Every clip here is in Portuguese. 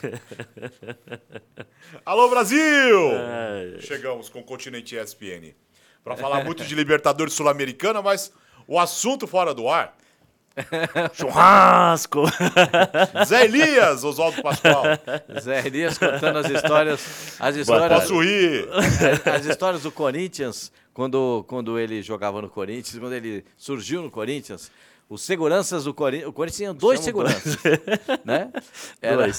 Alô, Brasil! Chegamos com o Continente ESPN. Para falar muito de Libertadores Sul-Americana, mas o assunto fora do ar. Churrasco! Zé Elias, Oswaldo Pascoal. Zé Elias contando as histórias. As histórias, Posso rir? as histórias do Corinthians, quando, quando ele jogava no Corinthians, quando ele surgiu no Corinthians. Os seguranças do Corinthians. O Corinthians tinha dois seguranças. né? Era Dois.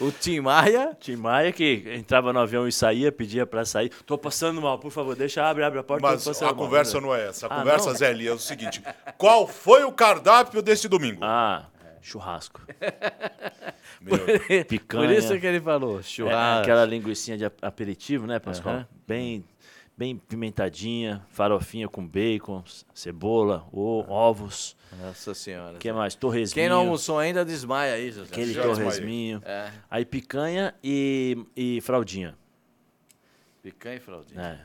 o, o Tim Maia. Tim Maia que entrava no avião e saía, pedia pra sair. Tô passando mal, por favor, deixa, abre, abre a porta. Mas a mal. conversa não é essa. A Ah, conversa, não? Zé Elias, é o seguinte: qual foi o cardápio deste domingo? Ah, churrasco. Meu, Picanha. Por isso que ele falou, É, churrasco. aquela linguicinha de ap- aperitivo, né, Pascoal? Aham. Bem, bem pimentadinha, farofinha com bacon, cebola, o- ovos. Nossa senhora. O que mais? Torresminho. Quem não almoçou ainda desmaia aí, José. Aquele Já torresminho. É, Aí picanha e, e fraldinha. picanha e fraldinha. É,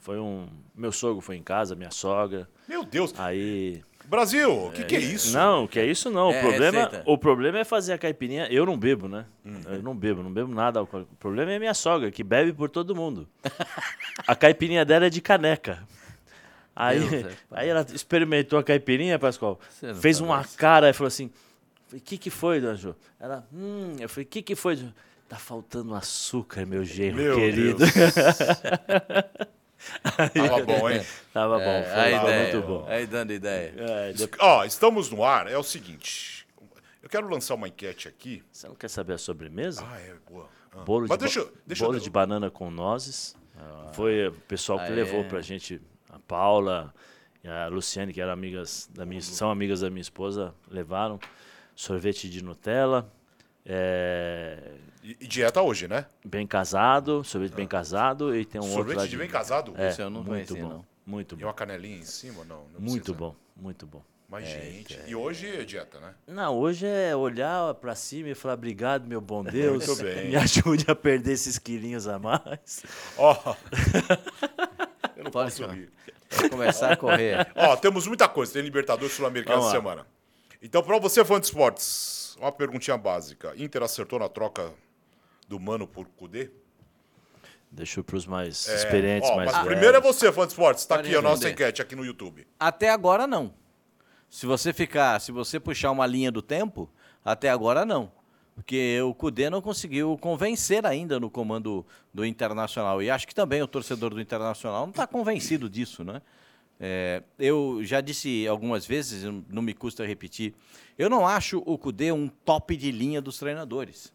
foi um... Meu sogro foi em casa, minha sogra. meu Deus. Aí... Brasil, o que, que é isso? Não, que é isso não. É, o, problema, receita. o problema é fazer a caipirinha. Eu não bebo, né? Uhum. Eu não bebo, não bebo nada. alcoólico. O problema é minha sogra, que bebe por todo mundo. a caipirinha dela é de caneca. Aí, Deus, é, aí ela experimentou a caipirinha, Pascoal. Fez tá uma cara e falou assim: O que, que foi, dona Ju? Ela, hum, eu falei: O que, que foi? Tá faltando açúcar, meu genro Meu querido. Tava bom, hein? Tava bom, É, foi, a ideia. muito bom. Aí dando ideia. É, de- Ó, estamos no ar. É o seguinte. Eu quero lançar uma enquete aqui. Você não quer saber a sobremesa? Ah, é boa. Ah. Bolo, de, deixa, deixa bolo eu- de banana com nozes. Foi o pessoal que Ah, levou é? pra gente, a Paula e a Luciane, que eram amigas da minha, são amigas da minha esposa, levaram sorvete de Nutella, é, E, e dieta hoje, né? bem casado, sorvete bem casado e tem um outro Sorvete de bem casado? É, Esse eu não muito conhecia, bom, não. muito E bom, uma canelinha em cima? Não, não muito precisa. bom, muito bom. Mas, gente, e hoje é dieta, né? Não, hoje é olhar pra cima e falar obrigado, meu bom Deus, Muito bem. me ajude a perder esses quilinhos a mais. Ó. eu não Pode posso rir. Começar a correr. Ó, temos muita coisa. Tem Libertadores Sul-Americana essa semana. Então, pra você, fã de esportes, uma perguntinha básica. Inter acertou na troca do Mano por Cudê? Deixa pros mais É, experientes, ó, mais mas velhos. primeiro é você, fã de esportes. Tá Pode aqui a nossa enquete aqui no YouTube. Até agora não. Se você ficar, se você puxar uma linha do tempo, até agora não. Porque o Cudê não conseguiu convencer ainda no comando do Internacional. E acho que também o torcedor do Internacional não está convencido disso, né? É, eu já disse algumas vezes, não me custa repetir, eu não acho o Cudê um top de linha dos treinadores.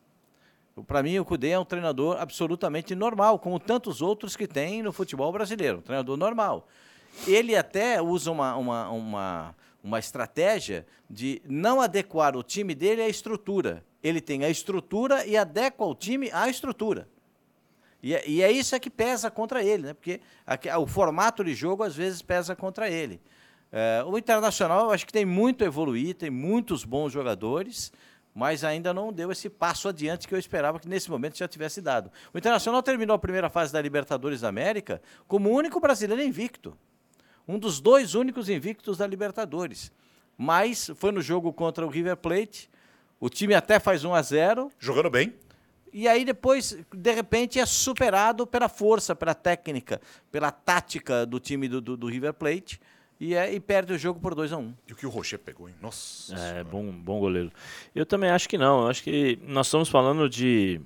Para mim, o Cudê é um treinador absolutamente normal, como tantos outros que tem no futebol brasileiro. Um treinador normal. Ele até usa uma, uma, uma, uma estratégia de não adequar o time dele à estrutura. Ele tem a estrutura e adequa o time à estrutura. E é, e é isso é que pesa contra ele, né? Porque aqui- o formato de jogo às vezes pesa contra ele. É, o Internacional eu acho que tem muito a evoluir, tem muitos bons jogadores, mas ainda não deu esse passo adiante que eu esperava que nesse momento já tivesse dado. O Internacional terminou a primeira fase da Libertadores da América como o único brasileiro invicto. Um dos dois únicos invictos da Libertadores. Mas foi no jogo contra o River Plate. O time até faz 1 a 0 Jogando bem. E aí depois, de repente, é superado pela força, pela técnica, pela tática do time do, do, do River Plate e, é, e perde o jogo por 2 a 1 um. E o que o Rocher pegou, hein? Nossa. É, Senhora. bom, bom goleiro. Eu também acho que não. Eu acho que nós estamos falando de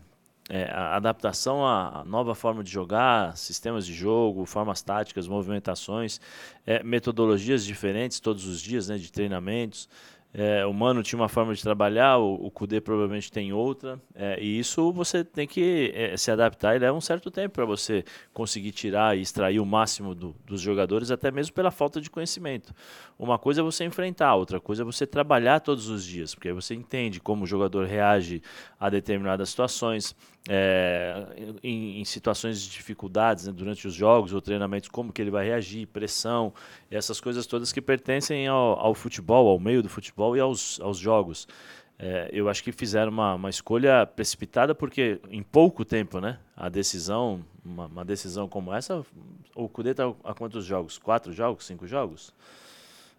é, a adaptação à à nova forma de jogar, sistemas de jogo, formas táticas, movimentações, é, metodologias diferentes todos os dias, né, de treinamentos. É, o Mano tinha uma forma de trabalhar, o, Kudê provavelmente tem outra, é, e isso você tem que é, se adaptar e leva um certo tempo para você conseguir tirar e extrair o máximo do- dos jogadores, até mesmo pela falta de conhecimento. Uma coisa é você enfrentar, outra coisa é você trabalhar todos os dias, porque aí você entende como o jogador reage a determinadas situações, é, em, em situações de dificuldades né, durante os jogos ou treinamentos, como que ele vai reagir, pressão, essas coisas todas que pertencem ao, ao futebol, ao meio do futebol e aos, aos jogos. É, eu acho que fizeram uma, uma escolha precipitada porque em pouco tempo, né? A decisão, uma, uma decisão como essa, o Cudê está a quantos jogos? Quatro jogos? Cinco jogos?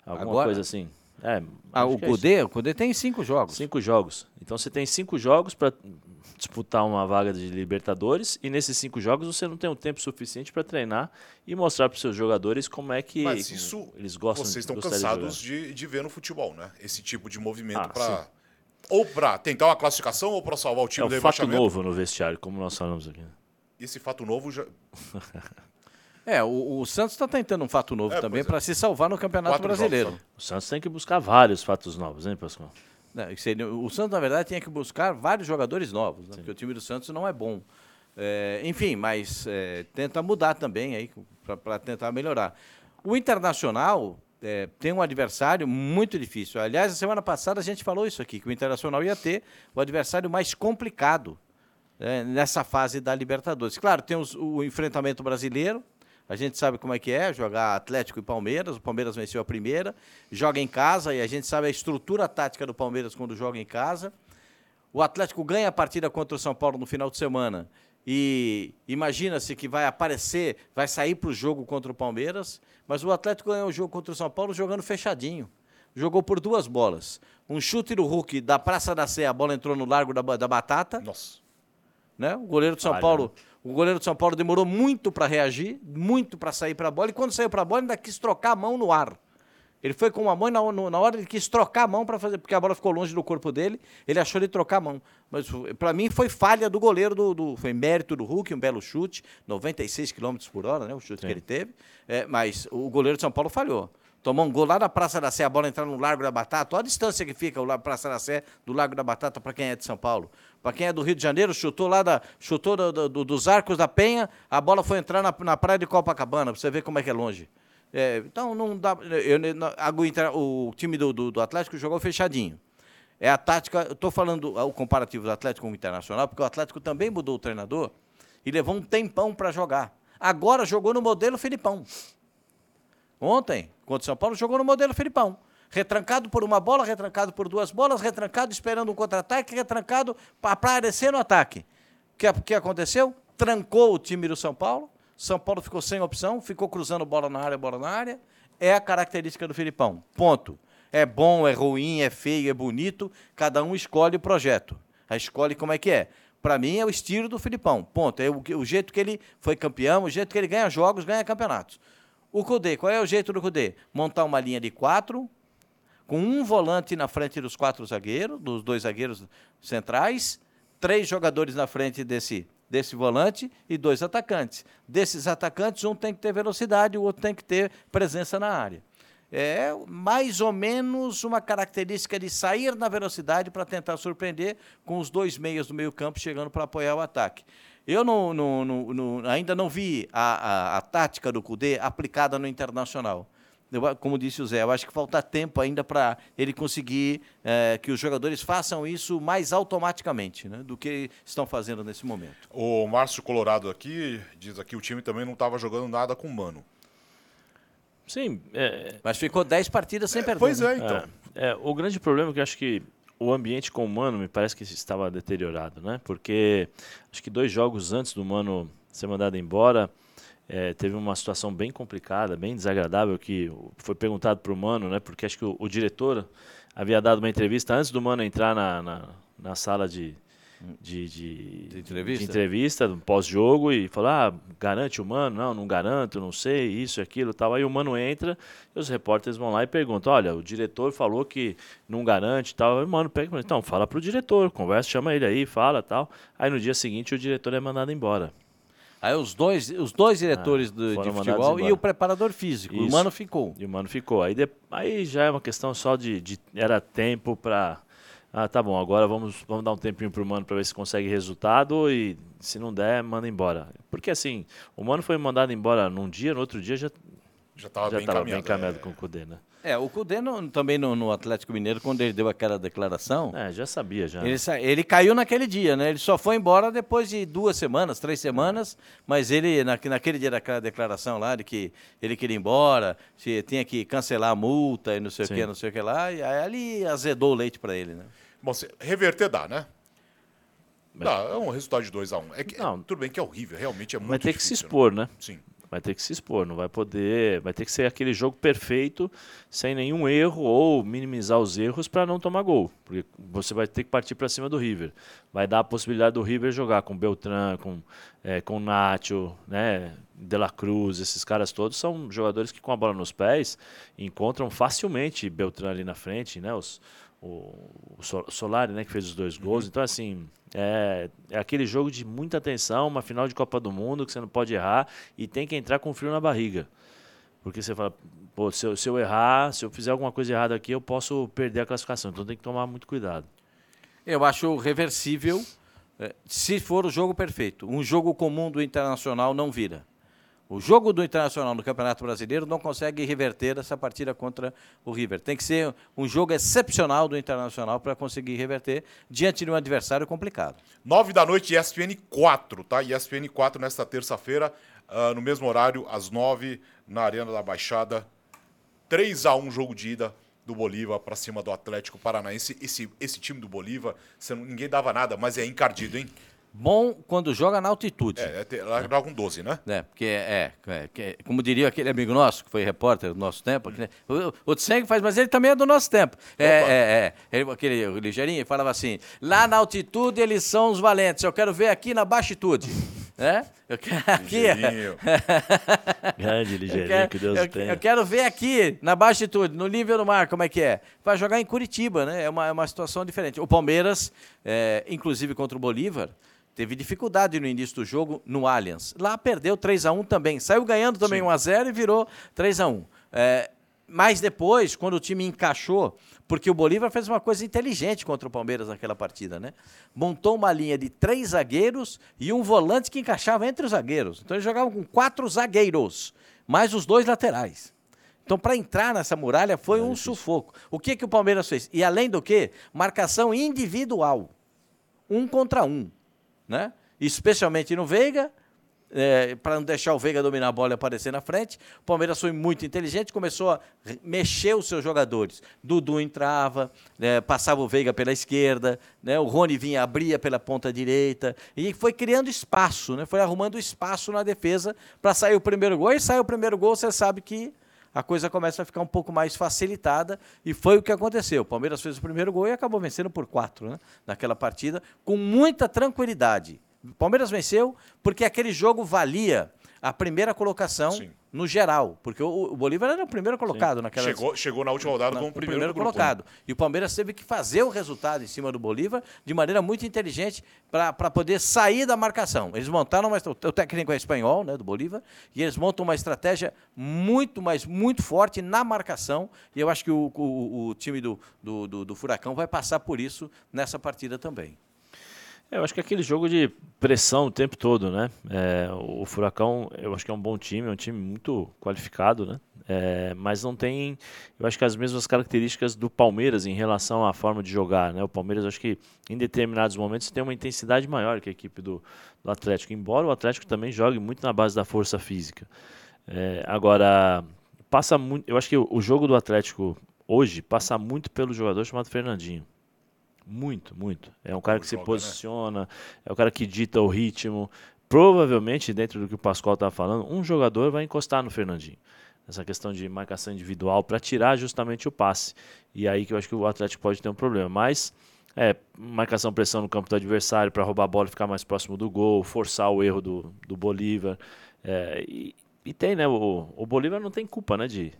Alguma Agora? coisa assim. É, Ah, acho o que é. Cudê, o Cudê tem cinco jogos. Cinco jogos. Então você tem cinco jogos para disputar uma vaga de Libertadores e nesses cinco jogos você não tem um tempo suficiente para treinar e mostrar para os seus jogadores como é que Mas isso eles gostam vocês estão cansados de, de, de, ver no futebol, né? Esse tipo de movimento Ah, para ou para tentar uma classificação ou para salvar o time jogar. do É um fato novo no vestiário, como nós falamos aqui. né? Esse fato novo já É, o, o Santos está tentando um fato novo É, também é. para se salvar no Campeonato Quatro jogos Brasileiro. só. O Santos tem que buscar vários fatos novos, hein, Pascoal? Não, aí, o Santos, na verdade, tinha que buscar vários jogadores novos, né? porque o time do Santos não é bom. É, enfim, mas é, tenta mudar também aí para tentar melhorar. O Internacional é, tem um adversário muito difícil. Aliás, a semana passada a gente falou isso aqui, que o Internacional ia ter o adversário mais complicado é, nessa fase da Libertadores. Claro, tem os- o enfrentamento brasileiro, a gente sabe como é que é jogar Atlético e Palmeiras. O Palmeiras venceu a primeira, joga em casa e a gente sabe a estrutura tática do Palmeiras quando joga em casa. O Atlético ganha a partida contra o São Paulo no final de semana e imagina-se que vai aparecer, vai sair para o jogo contra o Palmeiras, mas o Atlético ganhou o jogo contra o São Paulo jogando fechadinho. Jogou por duas bolas. Um chute do Hulk da Praça da Sé, a bola entrou no largo da, da batata Nossa. né? O goleiro de São Paulo, né? O goleiro de São Paulo demorou muito para reagir, muito para sair para a bola e quando saiu para a bola ainda quis trocar a mão no ar. Ele foi com uma mão e na, na hora ele quis trocar a mão para fazer, porque a bola ficou longe do corpo dele, ele achou de trocar a mão. Mas para mim foi falha do goleiro, do, do- foi mérito do Hulk, um belo chute, 96 km por hora, né? O chute que ele teve. É, mas o goleiro de São Paulo falhou. Tomou um gol lá da Praça da Sé, a bola entrar no Largo da Batata. Olha a distância que fica o Praça da Sé do Largo da Batata para quem é de São Paulo. Para quem é do Rio de Janeiro, chutou lá da, chutou do- do- do- dos arcos da Penha, a bola foi entrar na, na praia de Copacabana, para você ver como é que é longe. É, então não dá. eu- o time do, do- do Atlético jogou fechadinho. É a tática. Estou falando o comparativo do Atlético com o Internacional, porque o Atlético também mudou o treinador e levou um tempão para jogar. Agora jogou no modelo Filipão. Ontem, contra o São Paulo, jogou no modelo Filipão. Retrancado por uma bola, retrancado por duas bolas, retrancado esperando um contra-ataque, retrancado para aparecer no ataque. O que, que aconteceu? Trancou o time do São Paulo. São Paulo ficou sem opção, ficou cruzando bola na área, bola na área. É a característica do Filipão. Ponto. É bom, é ruim, é feio, é bonito. Cada um escolhe o projeto. A escolhe como é que é. Para mim é o estilo do Filipão. Ponto. É o, o jeito que ele foi campeão, o jeito que ele ganha jogos, ganha campeonatos. O Cudê, qual é o jeito do Cudê? Montar uma linha de quatro, com um volante na frente dos quatro zagueiros, dos dois zagueiros centrais, três jogadores na frente desse, desse volante e dois atacantes. Desses atacantes, um tem que ter velocidade, o outro tem que ter presença na área. É mais ou menos uma característica de sair na velocidade para tentar surpreender com os dois meias do meio campo chegando para apoiar o ataque. Eu não- não- não- ainda não vi a, a- a tática do Cudê aplicada no Internacional. Eu como disse o Zé, eu acho que falta tempo ainda para ele conseguir eh, que os jogadores façam isso mais automaticamente né, do que estão fazendo nesse momento. O Márcio Colorado aqui diz aqui o time também não estava jogando nada com o Mano. Sim, é, Mas ficou 10 partidas sem perder. Pois né? é, então. É, é, o grande problema é que eu acho que o ambiente com o Mano me parece que estava deteriorado, né? Porque acho que dois jogos antes do Mano ser mandado embora, é, teve uma situação bem complicada, bem desagradável, que foi perguntado para o Mano, né? Porque acho que o, o diretor havia dado uma entrevista antes do Mano entrar na, na, na sala de, de, de, De entrevista? de entrevista, pós-jogo, e falou, ah, garante o Mano? Não, não garanto, não sei, isso, aquilo, tal. Aí o Mano entra, e os repórteres vão lá e perguntam, olha, o diretor falou que não garante e tal. Aí o Mano pega e fala, então, fala pro diretor, conversa, chama ele aí, fala tal. Aí no dia seguinte o diretor é mandado embora. Aí os dois, os dois diretores do- de futebol e o preparador físico. O Isso. Mano ficou. E o Mano ficou. Aí, de- aí já é uma questão só de, de- era tempo pra... Ah, tá bom, agora vamos, vamos dar um tempinho pro Mano pra ver se consegue resultado e se não der, manda embora. Porque assim, o Mano foi mandado embora num dia, no outro dia já Já estava bem bem encaminhado é. com o Cudê, né? É, o Cudê no- também no, no Atlético Mineiro, quando ele deu aquela declaração, É, já sabia, já. ele, ele caiu naquele dia, né? Ele só foi embora depois de duas semanas, três semanas, mas ele, na, naquele dia daquela declaração lá de que ele queria ir embora, se tinha que cancelar a multa e não sei o Sim. que, não sei o que lá, e aí ali azedou o leite para ele, né? Bom, se- reverter dá, né? Mas- Dá, é um resultado de 2x1. Um. É que, Não. tudo bem que é horrível, realmente é muito Vai ter que se difícil, né? expor, né? Sim. Vai ter que se expor, não vai poder, vai ter que ser aquele jogo perfeito, sem nenhum erro ou minimizar os erros para não tomar gol, porque você vai ter que partir para cima do River, vai dar a possibilidade do River jogar com Beltrán, com é, com Nacho, né, De La Cruz, esses caras todos são jogadores que com a bola nos pés encontram facilmente Beltrán ali na frente, né, os o, Solari, né, que fez os dois gols. Uhum. Então, assim, é, é, aquele jogo de muita atenção, uma final de Copa do Mundo que você não pode errar e tem que entrar com frio na barriga. Porque você fala, pô, se eu, se eu errar, se eu fizer alguma coisa errada aqui, eu posso perder a classificação. Então tem que tomar muito cuidado. Eu acho reversível é, se for o jogo perfeito. Um jogo comum do Internacional não vira. O jogo do Internacional no Campeonato Brasileiro não consegue reverter essa partida contra o River. Tem que ser um jogo excepcional do Internacional para conseguir reverter diante de um adversário complicado. Nove da noite, ESPN 4, tá? ESPN 4 nesta terça-feira, uh, no mesmo horário, às nove, na Arena da Baixada. 3 a 1 jogo de ida do Bolívar para cima do Atlético Paranaense. Esse, esse time do Bolívar, ninguém dava nada, mas é encardido, hein? Bom quando joga na altitude. É, é lá joga com 12, né? É, porque é, é, é, como diria aquele amigo nosso, que foi repórter do nosso tempo, que, o, o Tseng faz, mas ele também é do nosso tempo. É, é, é, ele, aquele ligeirinho falava assim: lá na altitude eles são os valentes, eu quero ver aqui na baixitude. né? Eu quero aqui. Ligeirinho. Grande ligeirinho, que Deus eu, tenha. Eu quero ver aqui, na baixitude, no nível do mar, como é que é. Vai jogar em Curitiba, né? É uma, é uma situação diferente. O Palmeiras, é, inclusive contra o Bolívar, Teve dificuldade no início do jogo no Allianz. Lá perdeu 3 a 1 também. Saiu ganhando também Sim. 1 a 0 e virou 3 a 1 é, Mas depois, quando o time encaixou, porque o Bolívar fez uma coisa inteligente contra o Palmeiras naquela partida, né? Montou uma linha de três zagueiros e um volante que encaixava entre os zagueiros. Então eles jogavam com quatro zagueiros, mais os dois laterais. Então, para entrar nessa muralha foi é um difícil. sufoco. O que, que o Palmeiras fez? E além do que, marcação individual. Um contra um né? especialmente no Veiga, é, para não deixar o Veiga dominar a bola e aparecer na frente. O Palmeiras foi muito inteligente, começou a mexer os seus jogadores. Dudu entrava, é, passava o Veiga pela esquerda, né? o Rony vinha, abria pela ponta direita, e foi criando espaço, né? foi arrumando espaço na defesa para sair o primeiro gol. E sai o primeiro gol, você sabe que a coisa começa a ficar um pouco mais facilitada e foi o que aconteceu. O Palmeiras fez o primeiro gol e acabou vencendo por quatro né, naquela partida, com muita tranquilidade. O Palmeiras venceu porque aquele jogo valia a primeira colocação Sim no geral, porque o, o Bolívar era o primeiro colocado Sim. naquela. Chegou, chegou na última rodada como o primeiro, primeiro grupo, colocado. Né? E o Palmeiras teve que fazer o resultado em cima do Bolívar de maneira muito inteligente para poder sair da marcação. Eles montaram uma, o técnico é espanhol, né, do Bolívar, e eles montam uma estratégia muito, mas muito forte na marcação. E eu acho que o, o, o time do, do, do, do Furacão vai passar por isso nessa partida também. É, eu acho que é aquele jogo de pressão o tempo todo, né? É, o Furacão, eu acho que é um bom time, é um time muito qualificado, né? É, mas não tem, eu acho que as mesmas características do Palmeiras em relação à forma de jogar, né? O Palmeiras, acho que em determinados momentos tem uma intensidade maior que a equipe do, do Atlético, embora o Atlético também jogue muito na base da força física. É, agora, passa muito, eu acho que o, o jogo do Atlético hoje passa muito pelo jogador chamado Fernandinho. Muito, muito. É um cara que se né? posiciona, né? é o cara que dita o ritmo. Provavelmente, dentro do que o Pascoal estava falando, um jogador vai encostar no Fernandinho. Essa questão de marcação individual para tirar justamente o passe. E aí que eu acho que o Atlético pode ter um problema. Mas é, marcação pressão no campo do adversário para roubar a bola e ficar mais próximo do gol, forçar o erro do, do Bolívar. É, e, e, tem, né? O, o Bolívar não tem culpa né, de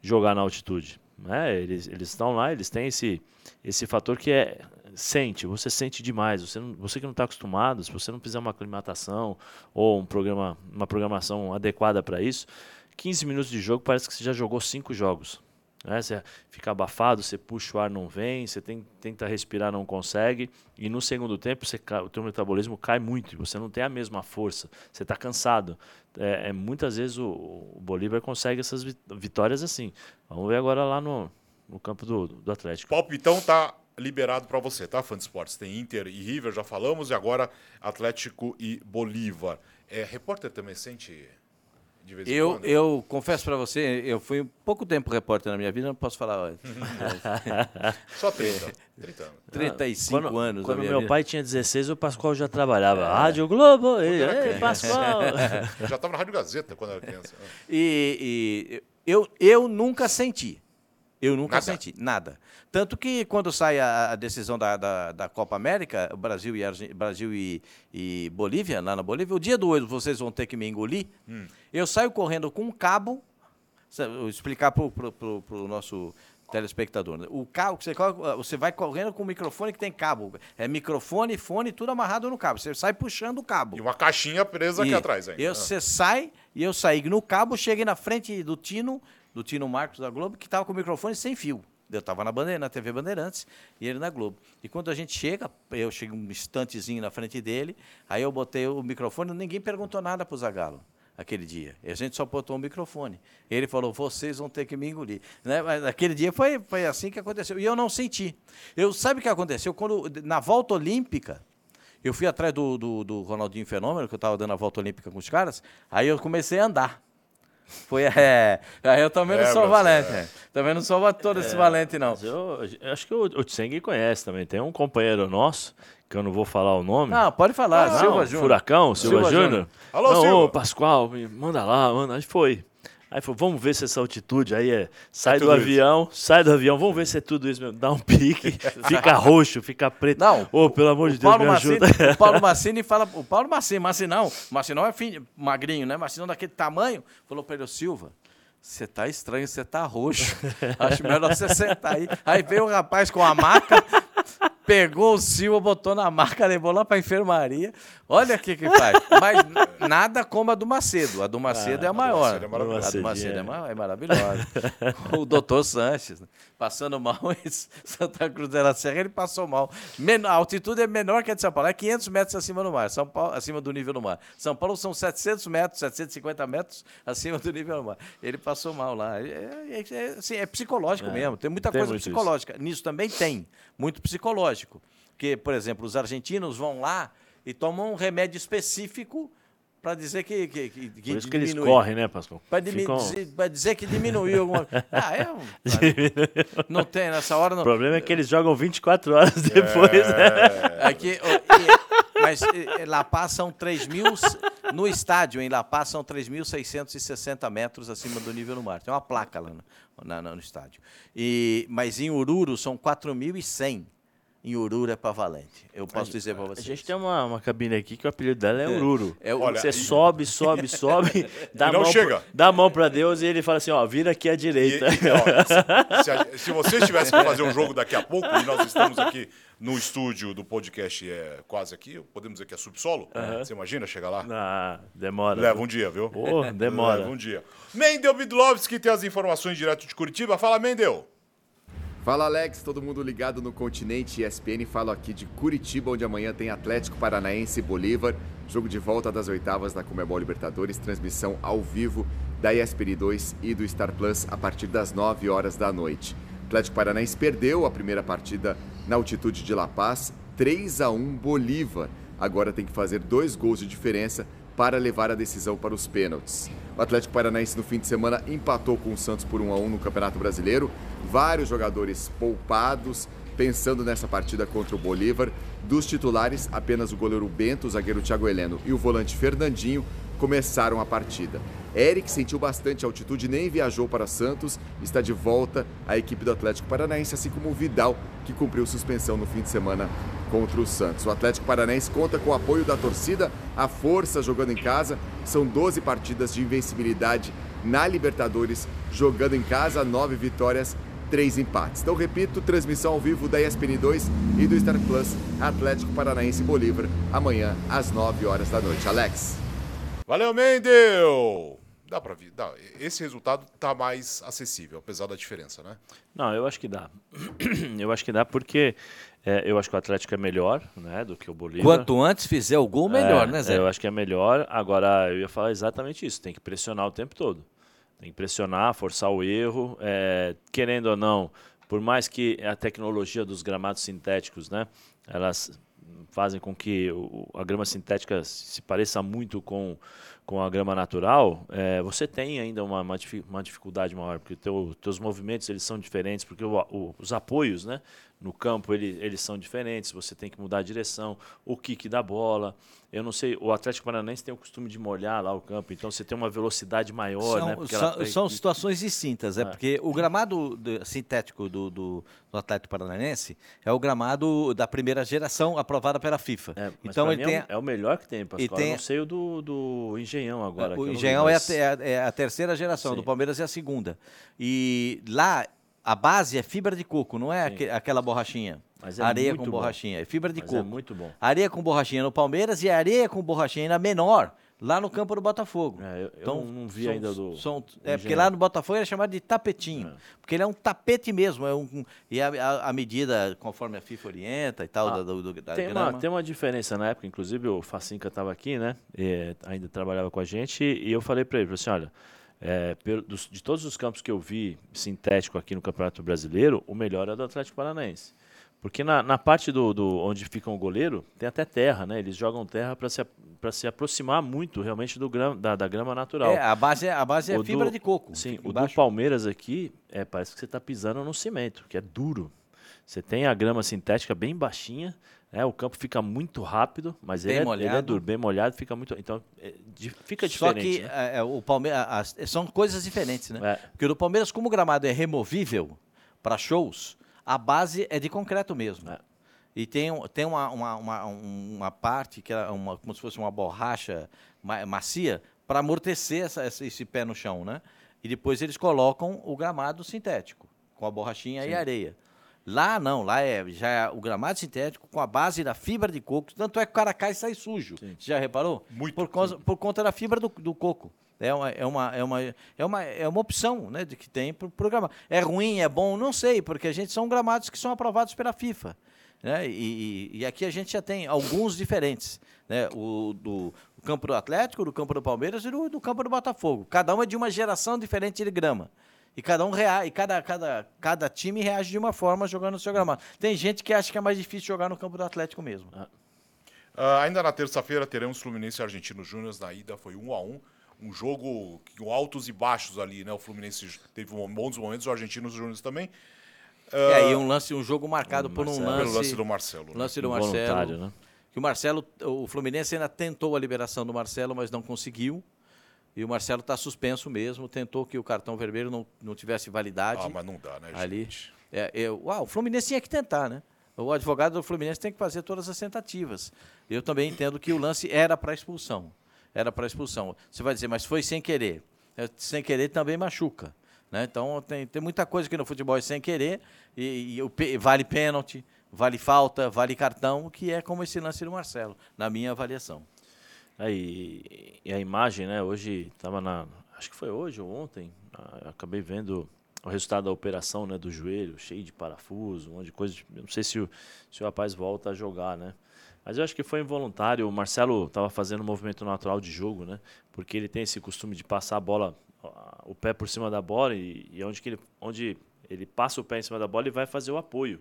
jogar na altitude. Né? Eles, estão lá, eles têm esse, esse fator que é sente, você sente demais. Você, não, você que não está acostumado, se você não fizer uma aclimatação ou um programa, uma programação adequada para isso, 15 minutos de jogo parece que você já jogou cinco jogos. Né? Você fica abafado, você puxa o ar, não vem, você tem, tenta respirar, não consegue. E no segundo tempo, você, o teu metabolismo cai muito, você não tem a mesma força, você está cansado. É, é, muitas vezes o, o Bolívar consegue essas vitórias assim. Vamos ver agora lá no, no campo do, do Atlético. Palpitão tá liberado para você, tá, fã de esportes? Tem Inter e River, já falamos, e agora Atlético e Bolívar. É, repórter também sente de vez em Eu, quando? eu confesso para você, eu fui pouco tempo repórter na minha vida, não posso falar. Só 30. 30 anos. 35 quando, anos. Quando meu vida. pai tinha 16, o Pascoal já trabalhava. Rádio Globo, ei, ei, Pascoal. Eu já estava na Rádio Gazeta quando era criança. E, e eu, eu nunca senti. Eu nunca Nada? senti, nada. Tanto que quando sai a, a decisão da, da, da Copa América, Brasil e, Argen- Brasil e, e Bolívia, lá na Bolívia, o dia do hoje vocês vão ter que me engolir. Hum. Eu saio correndo com um cabo, vou explicar para o nosso telespectador. né? O cabo, que você, coloca- você vai correndo com o microfone que tem cabo. É microfone, fone, tudo amarrado no cabo. Você sai puxando o cabo. E uma caixinha presa aqui E atrás ainda. Eu, Ah. Você sai e eu saí no cabo, cheguei na frente do Tino, do Tino Marcos da Globo, que estava com o microfone sem fio. Eu estava na, na TV Bandeirantes e ele na Globo. E quando a gente chega, eu chego um instantezinho na frente dele, aí eu botei o microfone, ninguém perguntou nada para o Zagalo aquele dia. E a gente só botou o microfone. Ele falou, vocês vão ter que me engolir. Né? Mas aquele dia foi, foi assim que aconteceu. E eu não senti. Eu Sabe o que aconteceu? Quando, na volta olímpica, eu fui atrás do, do, do Ronaldinho Fenômeno, que eu estava dando a volta olímpica com os caras, aí eu comecei a andar. Foi, é. Aí eu também não É, sou Brasil, valente, é. né? Também não sou todo esse valente, não. Mas eu, eu acho que o, o Tseng conhece também. Tem um companheiro nosso, que eu não vou falar o nome. Não, pode falar, Não, Silva Júnior. Furacão, Silva, Silva Júnior. Júnior. Alô, não, Silva. Ô, Pascoal, manda lá, manda. Aí foi. Aí falou, vamos ver se essa altitude aí é. Sai É do tudo isso. avião, sai do avião, vamos ver se é tudo isso mesmo. Dá um pique, fica roxo, fica preto. Não, Ô, pelo amor de Deus, Paulo, me Massini, ajuda. o Paulo Massini fala. O Paulo Massini, Massinão, Massinão é fim, magrinho, né? Massinão daquele tamanho, falou "Ô, Silva. Você tá estranho, você tá roxo. Acho melhor você sentar aí. Aí veio o rapaz com a maca, pegou o Silva, botou na maca, levou lá pra enfermaria. Olha o que que faz. Mas nada como a do Macedo. A do Macedo é a maior. É maravilhosa. a do Macedo é, é. ma- é maravilhosa. o doutor Sanches, né? passando mal em Santa Cruz de la Serra, ele passou mal. Men- a altitude é menor que a de São Paulo, é 500 metros acima do mar, São Paulo, acima do nível do mar. São Paulo são 700 metros, 750 metros acima do nível do mar. Ele passou mal lá. É, é- é- assim, é psicológico mesmo, tem muita tem coisa muito isso. psicológica. Nisso também tem, muito psicológico. Porque, por exemplo, os argentinos vão lá e tomam um remédio específico para dizer que, que, que, que Por isso que eles correm, né, Pascoal? Para Ficam- dizer, dizer que diminuiu alguma Ah, é um. Não tem, nessa hora O não. problema é que eles jogam 24 horas depois, né? Aqui, ó, e- mas La Paz são 3 mil. No estádio, em La Paz, são 3.660 metros acima do nível do mar. Tem uma placa lá no, na- no estádio. E, mas em Ururu são 4.100. Em Ururu é para valente. Eu posso dizer para A vocês. gente tem uma, uma cabine aqui que o apelido dela é Ururu. É o- Olha, Você e- sobe, sobe, sobe, dá, E a não mão chega. pro- dá a mão pra Deus e ele fala assim, ó, vira aqui à E- direita. e, ó, se, a- se vocês tivessem que fazer um jogo daqui a pouco, e nós estamos aqui no estúdio do podcast, é quase aqui, podemos dizer que é subsolo. Você imagina chegar lá? Ah, demora. Leva um dia, viu? Pô, demora. Leva um dia. Mendel Bidlovski tem as informações direto de Curitiba. Fala, Mendel. Fala Alex, todo mundo ligado no continente ESPN. Falo aqui de Curitiba, onde amanhã tem Atlético Paranaense e Bolívar. Jogo de volta das oitavas da Comebol Libertadores. Transmissão ao vivo da ESPN 2 e do Star Plus a partir das 9 horas da noite. Atlético Paranaense perdeu a primeira partida na altitude de La Paz, 3 a 1 Bolívar. Agora tem que fazer dois gols de diferença para levar a decisão para os pênaltis. O Atlético Paranaense no fim de semana empatou com o Santos por 1 a 1 no Campeonato Brasileiro. Vários jogadores poupados pensando nessa partida contra o Bolívar. Dos titulares, apenas o goleiro Bento, o zagueiro Thiago Heleno e o volante Fernandinho começaram a partida. Eric sentiu bastante altitude, nem viajou para Santos, está de volta à equipe do Atlético Paranaense, assim como o Vidal, que cumpriu suspensão no fim de semana contra o Santos. O Atlético Paranaense conta com o apoio da torcida, a força jogando em casa. São 12 partidas de invencibilidade na Libertadores, jogando em casa, 9 vitórias, 3 empates. Então, repito, transmissão ao vivo da ESPN 2 e do Star Plus, Atlético Paranaense e Bolívar, amanhã às 9 horas da noite. Alex. Valeu, Mendel. Dá pra ver. Dá. Esse resultado tá mais acessível, apesar da diferença, né? Não, eu acho que dá. Eu acho que dá porque é, eu acho que o Atlético é melhor né, do que o Bolívar. Quanto antes fizer o gol, melhor, É, né, Zé? Eu acho que é melhor. Agora, eu ia falar exatamente isso. Tem que pressionar o tempo todo. Tem que pressionar, forçar o erro. é, querendo ou não, por mais que a tecnologia dos gramados sintéticos, né, elas fazem com que a grama sintética se pareça muito com, com a grama natural, é, você tem ainda uma, uma, uma dificuldade maior, porque teu, teus movimentos eles são diferentes, porque o, o, os apoios né, no campo ele, eles são diferentes, você tem que mudar a direção, o kick da bola. Eu não sei, o Atlético Paranaense tem o costume de molhar lá o campo, então você tem uma velocidade maior. São, né, são, são situações distintas, é, é, porque o gramado do, sintético do, do, do, Atlético Paranaense é o gramado da primeira geração aprovada pela FIFA. É, então ele tem, é, o, é, o melhor que tem, Pascoal. Tem, eu não sei o do, do Engenhão agora. O Engenhão é, a, é, a, terceira geração, Sim. do Palmeiras é a segunda. E lá a base é fibra de coco, não é aqu aquela borrachinha. É areia com borrachinha, bom. é fibra de Mas é coco. É muito bom. Areia com borrachinha no Palmeiras e areia com borrachinha ainda menor lá no campo do Botafogo. É, eu, então, não, vi são, ainda do. São, é porque lá no Botafogo é chamado de tapetinho. É. Porque ele é um tapete mesmo. É um, e a, a, a medida, conforme a FIFA orienta e tal, ah, da, do, da tem Uma, tem uma diferença na época, inclusive o Facinca estava aqui, né? E, ainda trabalhava com a gente, e eu falei para ele, assim, olha. É, de todos os campos que eu vi sintético aqui no Campeonato Brasileiro, o melhor é do Atlético Paranaense. Porque na, na parte do, do, onde fica o goleiro, tem até terra, né? Eles jogam terra para se, se aproximar muito realmente do grama, da, da grama natural. É, a base é, a base é fibra do, de coco. Sim, o do Palmeiras aqui, é, parece que você está pisando no cimento, que é duro. Você tem a grama sintética bem baixinha, né? o campo fica muito rápido, mas ele é, ele é, duro, bem molhado, fica muito. Então é, fica diferente. Só que né? É, é, o Palmeiras são coisas diferentes, né? É. Porque o do Palmeiras, como o gramado é removível para shows, a base é de concreto mesmo. É. E tem, tem uma, uma, uma, uma, parte que é uma, como se fosse uma borracha macia para amortecer essa, esse pé no chão, né? E depois eles colocam o gramado sintético, com a borrachinha Sim. e areia. Lá não, lá é já é o gramado sintético com a base da fibra de coco. Tanto é que o cara cai e sai sujo. Sim. Já reparou? Muito. Por, causa, por conta da fibra do, do coco. É uma, é uma, é uma, é uma, é uma opção né, de que tem para o programa. É ruim, é bom? Não sei, porque a gente são gramados que são aprovados pela FIFA. Né? E, e, aqui a gente já tem alguns diferentes. Né? O do campo do Atlético, do campo do Palmeiras e do, do campo do Botafogo. Cada uma é de uma geração diferente de grama. E cada um rea e cada, cada, cada time reage de uma forma jogando no seu gramado. Tem gente que acha que é mais difícil jogar no campo do Atlético mesmo. Uh, ainda na terça-feira teremos Fluminense e Argentino Júnior. Na ida foi um a um um jogo com altos e baixos ali, né? O Fluminense teve bons momentos, o Argentinos Júnior também. É, e um lance, um jogo marcado um por um lance. Pelo lance do Marcelo. Né? Lance do Marcelo. Né? Que o Marcelo, o Fluminense ainda tentou a liberação do Marcelo, mas não conseguiu. E o Marcelo está suspenso mesmo, tentou que o cartão vermelho não, não tivesse validade. Ah, mas não dá, né, ali. gente? É, é, uau, o Fluminense tinha que tentar, né? O advogado do Fluminense tem que fazer todas as tentativas. Eu também entendo que o lance era para expulsão era para expulsão. Você vai dizer, mas foi sem querer. É, sem querer também machuca. Né? Então tem, tem muita coisa aqui no futebol é sem querer, e, e, vale pênalti, vale falta, vale cartão, que é como esse lance do Marcelo, na minha avaliação. Aí, e a imagem, né? Hoje estava na. Acho que foi hoje ou ontem, acabei vendo o resultado da operação né, do joelho, cheio de parafuso, um monte de coisa. Não sei se o, se o rapaz volta a jogar, né? Mas eu acho que foi involuntário. O Marcelo estava fazendo um movimento natural de jogo, né? Porque ele tem esse costume de passar a bola, o pé por cima da bola e, e onde, que ele, onde ele passa o pé em cima da bola, ele vai fazer o apoio.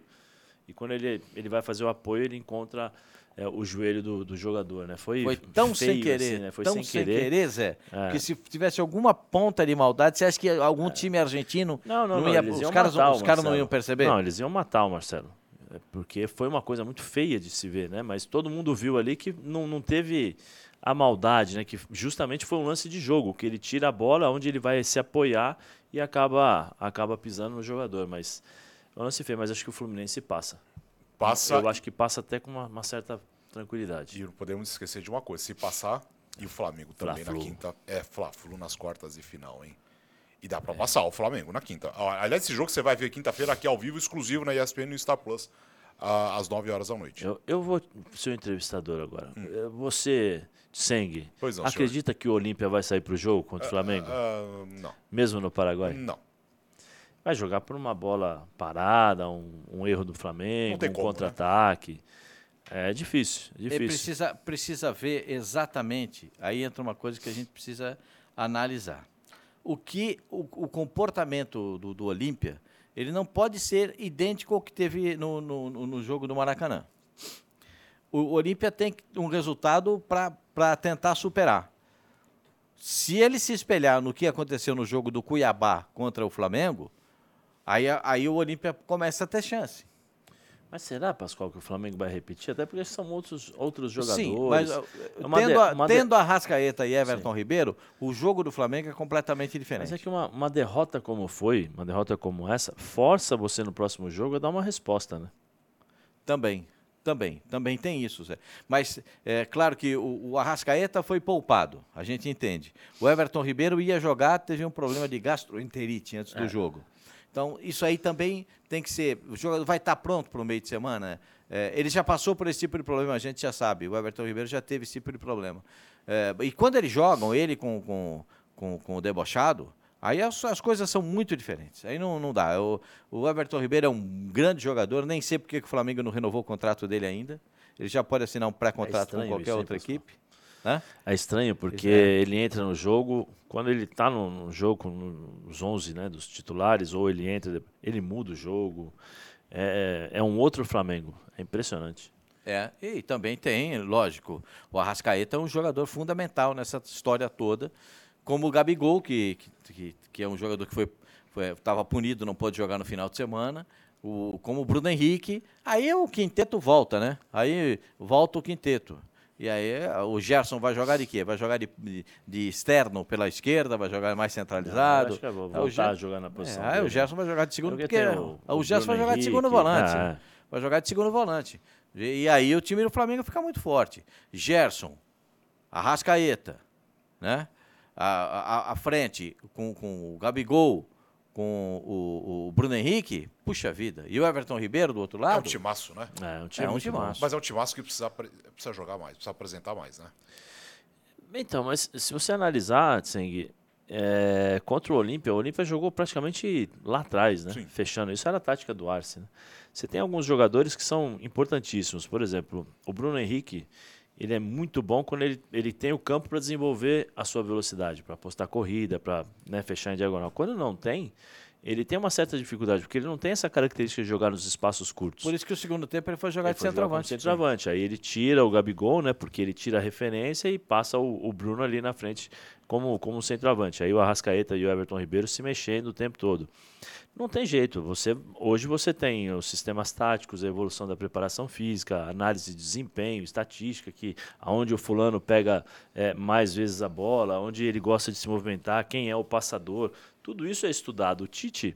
E quando ele, ele vai fazer o apoio, ele encontra é, o joelho do, do, jogador, né? Foi, foi tão feio, sem querer, assim, né? Foi tão sem, sem querer. querer, Zé, é. que se tivesse alguma ponta de maldade, você acha que algum é. time argentino não, não, não, ia, os caras, os caras não iam perceber? Não, eles iam matar o Marcelo. É, porque foi uma coisa muito feia de se ver, né? Mas todo mundo viu ali que não, não teve a maldade, né? Que justamente foi um lance de jogo, que ele tira a bola onde ele vai se apoiar e acaba, acaba pisando no jogador. Mas é um lance feio, mas acho que o Fluminense passa. Passa. Eu acho que passa até com uma, uma certa tranquilidade. E não podemos esquecer de uma coisa: se passar, e o Flamengo também na quinta. É, Fla-Flu nas quartas de final, hein? E dá para é. passar o Flamengo na quinta. Aliás, esse jogo você vai ver quinta-feira aqui ao vivo, exclusivo na ESPN e no Star Plus, às 9 horas da noite. Eu, eu vou ser o entrevistador agora. Hum. Você, Seng, acredita senhor. que o Olímpia vai sair para o jogo contra o uh, Flamengo? Uh, não. Mesmo no Paraguai? Não. Vai jogar por uma bola parada, um, um erro do Flamengo, um contra-ataque. Né? É difícil, é difícil. precisa, precisa ver exatamente. Aí entra uma coisa que a gente precisa analisar o que o, o comportamento do, do Olímpia ele não pode ser idêntico ao que teve no, no, no jogo do Maracanã. O Olímpia tem um resultado para tentar superar. Se ele se espelhar no que aconteceu no jogo do Cuiabá contra o Flamengo, aí, aí o Olímpia começa a ter chance. Mas será, Pascoal, que o Flamengo vai repetir? Até porque são outros, outros jogadores. Sim, mas uh, É uma tendo, a, uma tendo a Rascaeta e Everton Ribeiro, o jogo do Flamengo é completamente diferente. Mas é que uma, uma derrota como foi, uma derrota como essa, força você no próximo jogo a dar uma resposta, né? Também, também, também tem isso, Zé. Mas é claro que o, o Arrascaeta foi poupado, a gente entende. O Everton Ribeiro ia jogar, teve um problema de gastroenterite antes É. do jogo. Então, isso aí também tem que ser. O jogador vai estar pronto para o meio de semana. É, ele já passou por esse tipo de problema, a gente já sabe. O Everton Ribeiro já teve esse tipo de problema. É, e quando eles jogam, ele com, com, com, com o debochado, aí as, as coisas são muito diferentes. Aí não, não dá. O, o Everton Ribeiro é um grande jogador, nem sei porque que o Flamengo não renovou o contrato dele ainda. Ele já pode assinar um pré-contrato com estranho qualquer outra equipe. Hã? É estranho porque é. ele entra no jogo, quando ele tá no, no jogo, nos 11 né, dos titulares, ou ele entra, ele muda o jogo. É, é um outro Flamengo. É impressionante. É, e também tem, lógico, o Arrascaeta é um jogador fundamental nessa história toda, como o Gabigol, que, que, que, que é um jogador que foi estava punido, não pôde jogar no final de semana, o, como o Bruno Henrique, aí o quinteto volta, né? Aí volta o quinteto. E aí o Gerson vai jogar de quê? Vai jogar de, de, de externo pela esquerda, vai jogar mais centralizado. Eu acho que eu vou Aí o voltar Ger- a jogar na posição É, aí o. Gerson vai jogar de segundo, Porque o, o- o Gerson vai Bruno jogar de segundo Henrique, volante. ah, é. Vai jogar de segundo volante. E, e aí o time do Flamengo fica muito forte. Gerson, Arrascaeta, né? A, a, a frente com, com o Gabigol, com o, o Bruno Henrique, puxa vida. E o Everton Ribeiro do outro É um lado? timaço, né? É um time É um bom. timaço. Mas é um timaço que precisa, precisa jogar mais, precisa apresentar mais, né? Então, mas se você analisar, Tseng, é, contra o Olímpia, o Olímpia jogou praticamente lá atrás, né? Sim. Fechando. Isso era a tática do Arce. Né? Você tem alguns jogadores que são importantíssimos. Por exemplo, o Bruno Henrique, ele é muito bom quando ele, ele tem o campo para desenvolver a sua velocidade, para apostar corrida, para né, fechar em diagonal. Quando não tem, ele tem uma certa dificuldade, porque ele não tem essa característica de jogar nos espaços curtos. Por isso que o segundo tempo ele foi jogar Ele de foi jogar como centroavante. centroavante. Aí ele tira o Gabigol, né? Porque ele tira a referência e passa o, o Bruno ali na frente como, como centroavante. Aí o Arrascaeta e o Everton Ribeiro se mexendo o tempo todo. Não tem jeito. Você, hoje você tem os sistemas táticos, a evolução da preparação física, análise de desempenho, estatística, que aonde o fulano pega é, mais vezes a bola, onde ele gosta de se movimentar, quem é o passador. Tudo isso é estudado. O Tite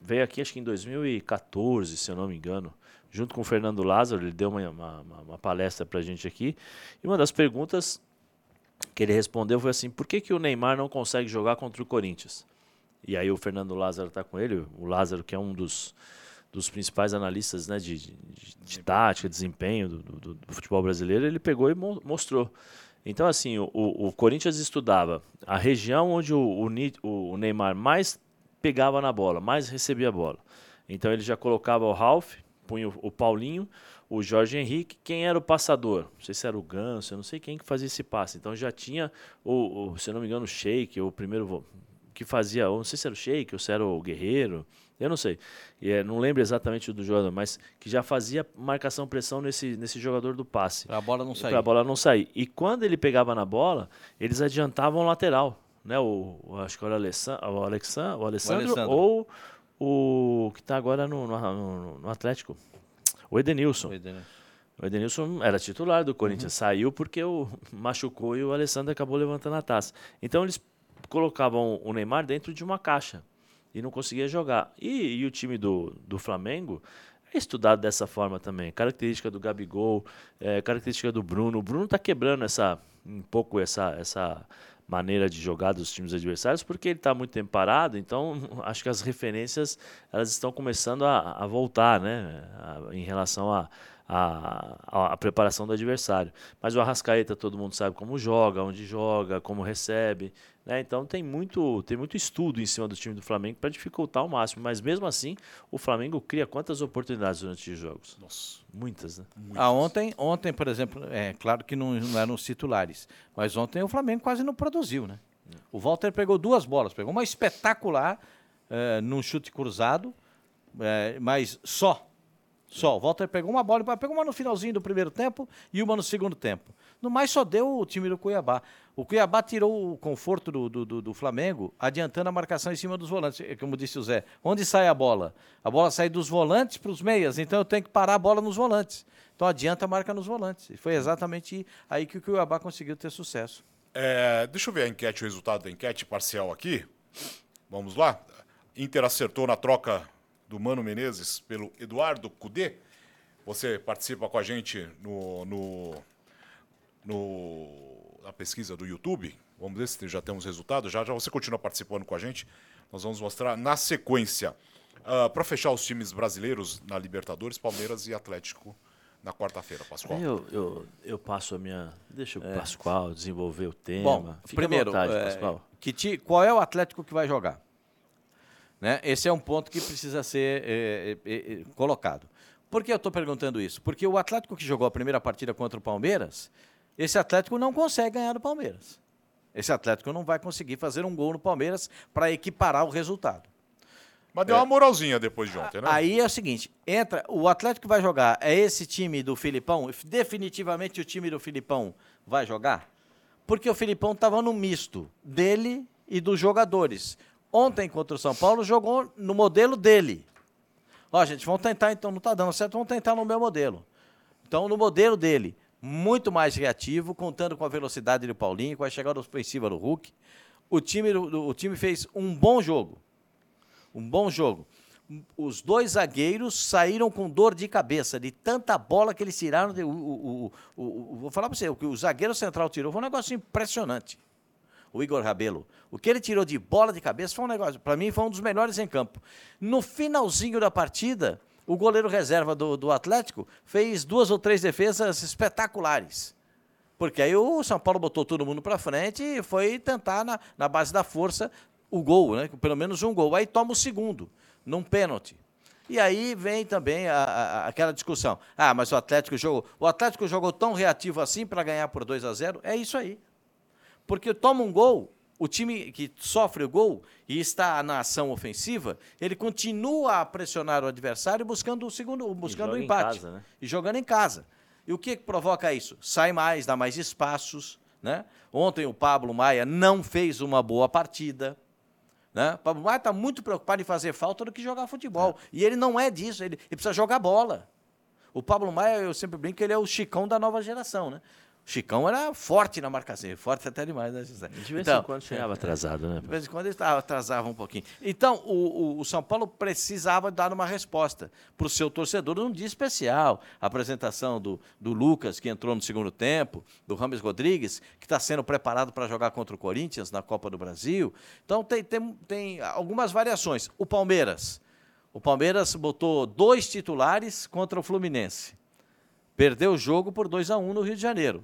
veio aqui acho que em 2014, se eu não me engano, junto com o Fernando Lázaro, ele deu uma, uma, uma- palestra para a gente aqui, e uma das perguntas que ele respondeu foi assim, por que, que o Neymar não consegue jogar contra o Corinthians? E aí o Fernando Lázaro está com ele, o Lázaro que é um dos, dos principais analistas né, de, de, de tática, desempenho do, do- do futebol brasileiro, ele pegou e mo- mostrou. Então, assim, o, o Corinthians estudava a região onde o, o o Neymar mais pegava na bola, mais recebia a bola. Então ele já colocava o Ralph, punha o, o Paulinho, o Jorge Henrique, quem era o passador? Não sei se era o Ganso, eu não sei quem que fazia esse passe. Então já tinha o, o se não me engano, o Sheik, o primeiro que fazia, não sei se era o Sheik ou se era o Guerreiro, eu não sei. E, eh, não lembro exatamente do jogador, mas que já fazia marcação pressão nesse, nesse jogador do passe. Para a bola não sair. Para a bola não sair. E quando ele pegava na bola, eles adiantavam o lateral. Né? O, o- acho que era o Alessandro, o Alexan- o Alessandro, Alessandro. ou o que está agora no, no, no- Atlético. O Edenilson. Foi, né? O Edenilson era titular do Corinthians, Uhum. saiu porque o machucou e o Alessandro acabou levantando a taça. Então eles colocavam o Neymar dentro de uma caixa e não conseguia jogar. E, e o time do, do Flamengo é estudado dessa forma também. Característica do Gabigol, é, característica do Bruno. O Bruno está quebrando essa um pouco essa essa maneira de jogar dos times adversários porque ele está muito tempo parado. Então acho que as referências elas estão começando a, a voltar, né, a- em relação a a, a- preparação do adversário. Mas o Arrascaeta todo mundo sabe como joga, onde joga, como recebe. Né? Então tem muito, tem muito estudo em cima do time do Flamengo para dificultar ao máximo. Mas mesmo assim, o Flamengo cria quantas oportunidades durante os jogos? Nossa. Muitas, né? Ah, ontem, ontem, por exemplo, é claro que não, não eram os titulares, mas ontem o Flamengo quase não produziu, né? O Walter pegou duas bolas, pegou uma espetacular eh, num chute cruzado, eh, mas só. Só. O Walter pegou uma bola, pegou uma no finalzinho do primeiro tempo e uma no segundo tempo. No mais, só deu o time do Cuiabá. O Cuiabá tirou o conforto do, do, do, Flamengo, adiantando a marcação em cima dos volantes. É Como disse o Zé, onde sai a bola? A bola sai dos volantes para os meias, então eu tenho que parar a bola nos volantes. Então adianta a marca nos volantes. E foi exatamente aí que o Cuiabá conseguiu ter sucesso. É, deixa eu ver a enquete, o resultado da enquete parcial aqui. Vamos lá. Inter acertou na troca do Mano Menezes pelo Eduardo Cudê. Você participa com a gente no, no, no- na pesquisa do YouTube. Vamos ver se já temos resultado. Já já você continua participando com a gente. Nós vamos mostrar na sequência. Para fechar os times brasileiros na Libertadores, Palmeiras e Atlético na quarta-feira, Pascoal. Eu, eu, eu passo a minha. Deixa o Pascoal desenvolver o tema. Bom, Fica primeiro, à vontade, é, Pascoal. que ti- qual é o Atlético que vai jogar? Né? Esse é um ponto que precisa ser é, é, é, colocado. Por que eu estou perguntando isso? Porque o Atlético que jogou a primeira partida contra o Palmeiras, esse Atlético não consegue ganhar do Palmeiras. Esse Atlético não vai conseguir fazer um gol no Palmeiras para equiparar o resultado. Mas deu uma moralzinha depois de ontem, né? Aí é o seguinte, entra, o Atlético vai jogar é esse time do Filipão, definitivamente o time do Filipão vai jogar? Porque o Filipão estava no misto dele e dos jogadores. Ontem contra o São Paulo jogou no modelo dele. Ó, gente, vamos tentar então, não está dando certo, vamos tentar no meu modelo. Então, no modelo dele, muito mais reativo, contando com a velocidade do Paulinho, com a chegada ofensiva do Hulk. O time, o time fez um bom jogo. Um bom jogo. Os dois zagueiros saíram com dor de cabeça, de tanta bola que eles tiraram. de- o- o- o- vou falar para você, o que o zagueiro central tirou foi um negócio impressionante. O Igor Rabelo. O que ele tirou de bola de cabeça foi um negócio, para mim, foi um dos melhores em campo. No finalzinho da partida, o goleiro reserva do, do Atlético fez duas ou três defesas espetaculares. Porque aí o São Paulo botou todo mundo para frente e foi tentar, na, na base da força, o gol, né? Pelo menos um gol. Aí toma o segundo, num pênalti. E aí vem também a- a- aquela discussão. Ah, mas o Atlético jogou. O Atlético jogou tão reativo assim para ganhar por 2 a 0 É isso aí. Porque toma um gol, o time que sofre o gol e está na ação ofensiva, ele continua a pressionar o adversário buscando o segundo, buscando o em empate. casa, né? E jogando em casa. E o que que provoca isso? Sai mais, dá mais espaços, né? Ontem o Pablo Maia não fez uma boa partida. Né? O Pablo Maia está muito preocupado em fazer falta do que jogar futebol. E ele não é disso, ele, ele precisa jogar bola. O Pablo Maia, eu sempre brinco ele é o Chicão da nova geração, né? Chicão era forte na marcação, forte até demais, né, José? De vez em quando chegava atrasado, né? De vez em quando ele atrasava um pouquinho. Então, o, o- o São Paulo precisava dar uma resposta para o seu torcedor num dia especial. A apresentação do, do Lucas, que entrou no segundo tempo, do Rames Rodrigues, que está sendo preparado para jogar contra o Corinthians na Copa do Brasil. Então, tem, tem, tem algumas variações. O Palmeiras. O Palmeiras botou dois titulares contra o Fluminense. Perdeu o jogo por 2 a 1 no Rio de Janeiro.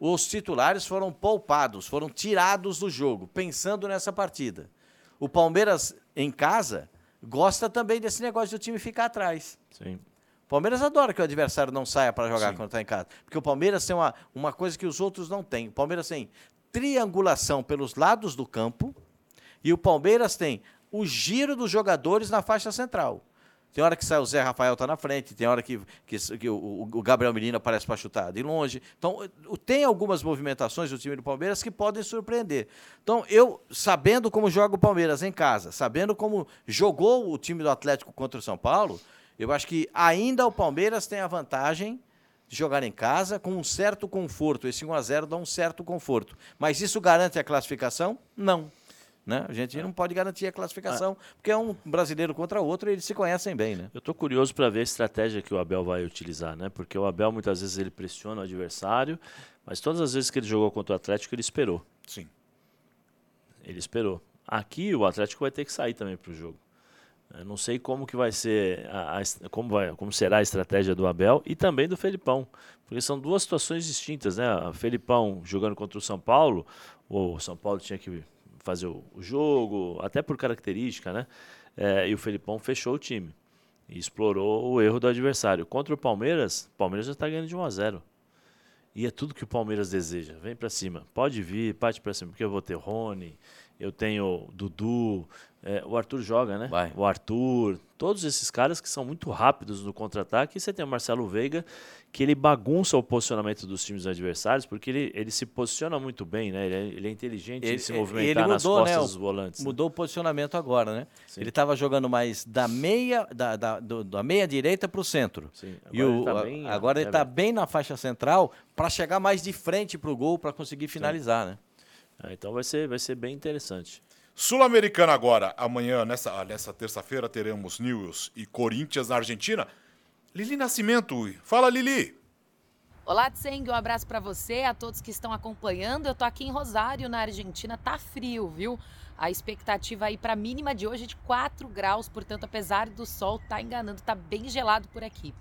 Os titulares foram poupados, foram tirados do jogo, pensando nessa partida. O Palmeiras, em casa, gosta também desse negócio de o time ficar atrás. Sim. O Palmeiras adora que o adversário não saia para jogar Sim. quando está em casa. Porque o Palmeiras tem uma, uma coisa que os outros não têm. O Palmeiras tem triangulação pelos lados do campo e o Palmeiras tem o giro dos jogadores na faixa central. Tem hora que sai o Zé Rafael tá na frente, tem hora que, que, que o, o Gabriel Menino aparece para chutar de longe. Então, tem algumas movimentações do time do Palmeiras que podem surpreender. Então, eu, sabendo como joga o Palmeiras em casa, sabendo como jogou o time do Atlético contra o São Paulo, eu acho que ainda o Palmeiras tem a vantagem de jogar em casa com um certo conforto. Esse 1 a 0 dá um certo conforto. Mas isso garante a classificação? Não. Né? A gente não pode garantir a classificação, porque é um brasileiro contra outro e eles se conhecem bem, né? Eu estou curioso para ver a estratégia que o Abel vai utilizar, né? Porque o Abel muitas vezes ele pressiona o adversário, mas todas as vezes que ele jogou contra o Atlético ele esperou. Sim. Ele esperou. Aqui o Atlético vai ter que sair também para o jogo. Eu não sei como que vai ser a, a como, vai, como será a estratégia do Abel e também do Felipão, porque são duas situações distintas, né? O Felipão jogando contra o São Paulo, o São Paulo tinha que fazer o, jogo, até por característica, né? É, e o Felipão fechou o time e explorou o erro do adversário. Contra o Palmeiras, o Palmeiras já está ganhando de 1 a 0. E é tudo que o Palmeiras deseja. Vem para cima. Pode vir, parte para cima, porque eu vou ter Rony, eu tenho Dudu, é, o Arthur joga, né? Vai. O Arthur, todos esses caras que são muito rápidos no contra-ataque. E você tem o Marcelo Veiga, que ele bagunça o posicionamento dos times adversários, porque ele, ele se posiciona muito bem, né? Ele é, ele é inteligente Ele- em se ele movimentar nas mudou, né, costas o- dos volantes. né? Mudou o posicionamento agora, né? Ele estava jogando mais da meia, da, da, do- da meia direita para o centro. Sim, E agora o- ele tá bem- agora ele é está bem. na faixa central para chegar mais de frente para o gol para conseguir finalizar, né? Ah, então vai ser, vai ser bem interessante. Sul-Americana agora. Amanhã, nessa, ah, nessa terça-feira, teremos News e Corinthians na Argentina. Lili Nascimento. Fala, Lili. Olá, Tseng, um abraço para você, a todos que estão acompanhando. Eu tô aqui em Rosário, na Argentina, tá frio, viu? A expectativa aí para mínima de hoje é de 4 graus, portanto, apesar do sol tá enganando, tá bem gelado por aqui.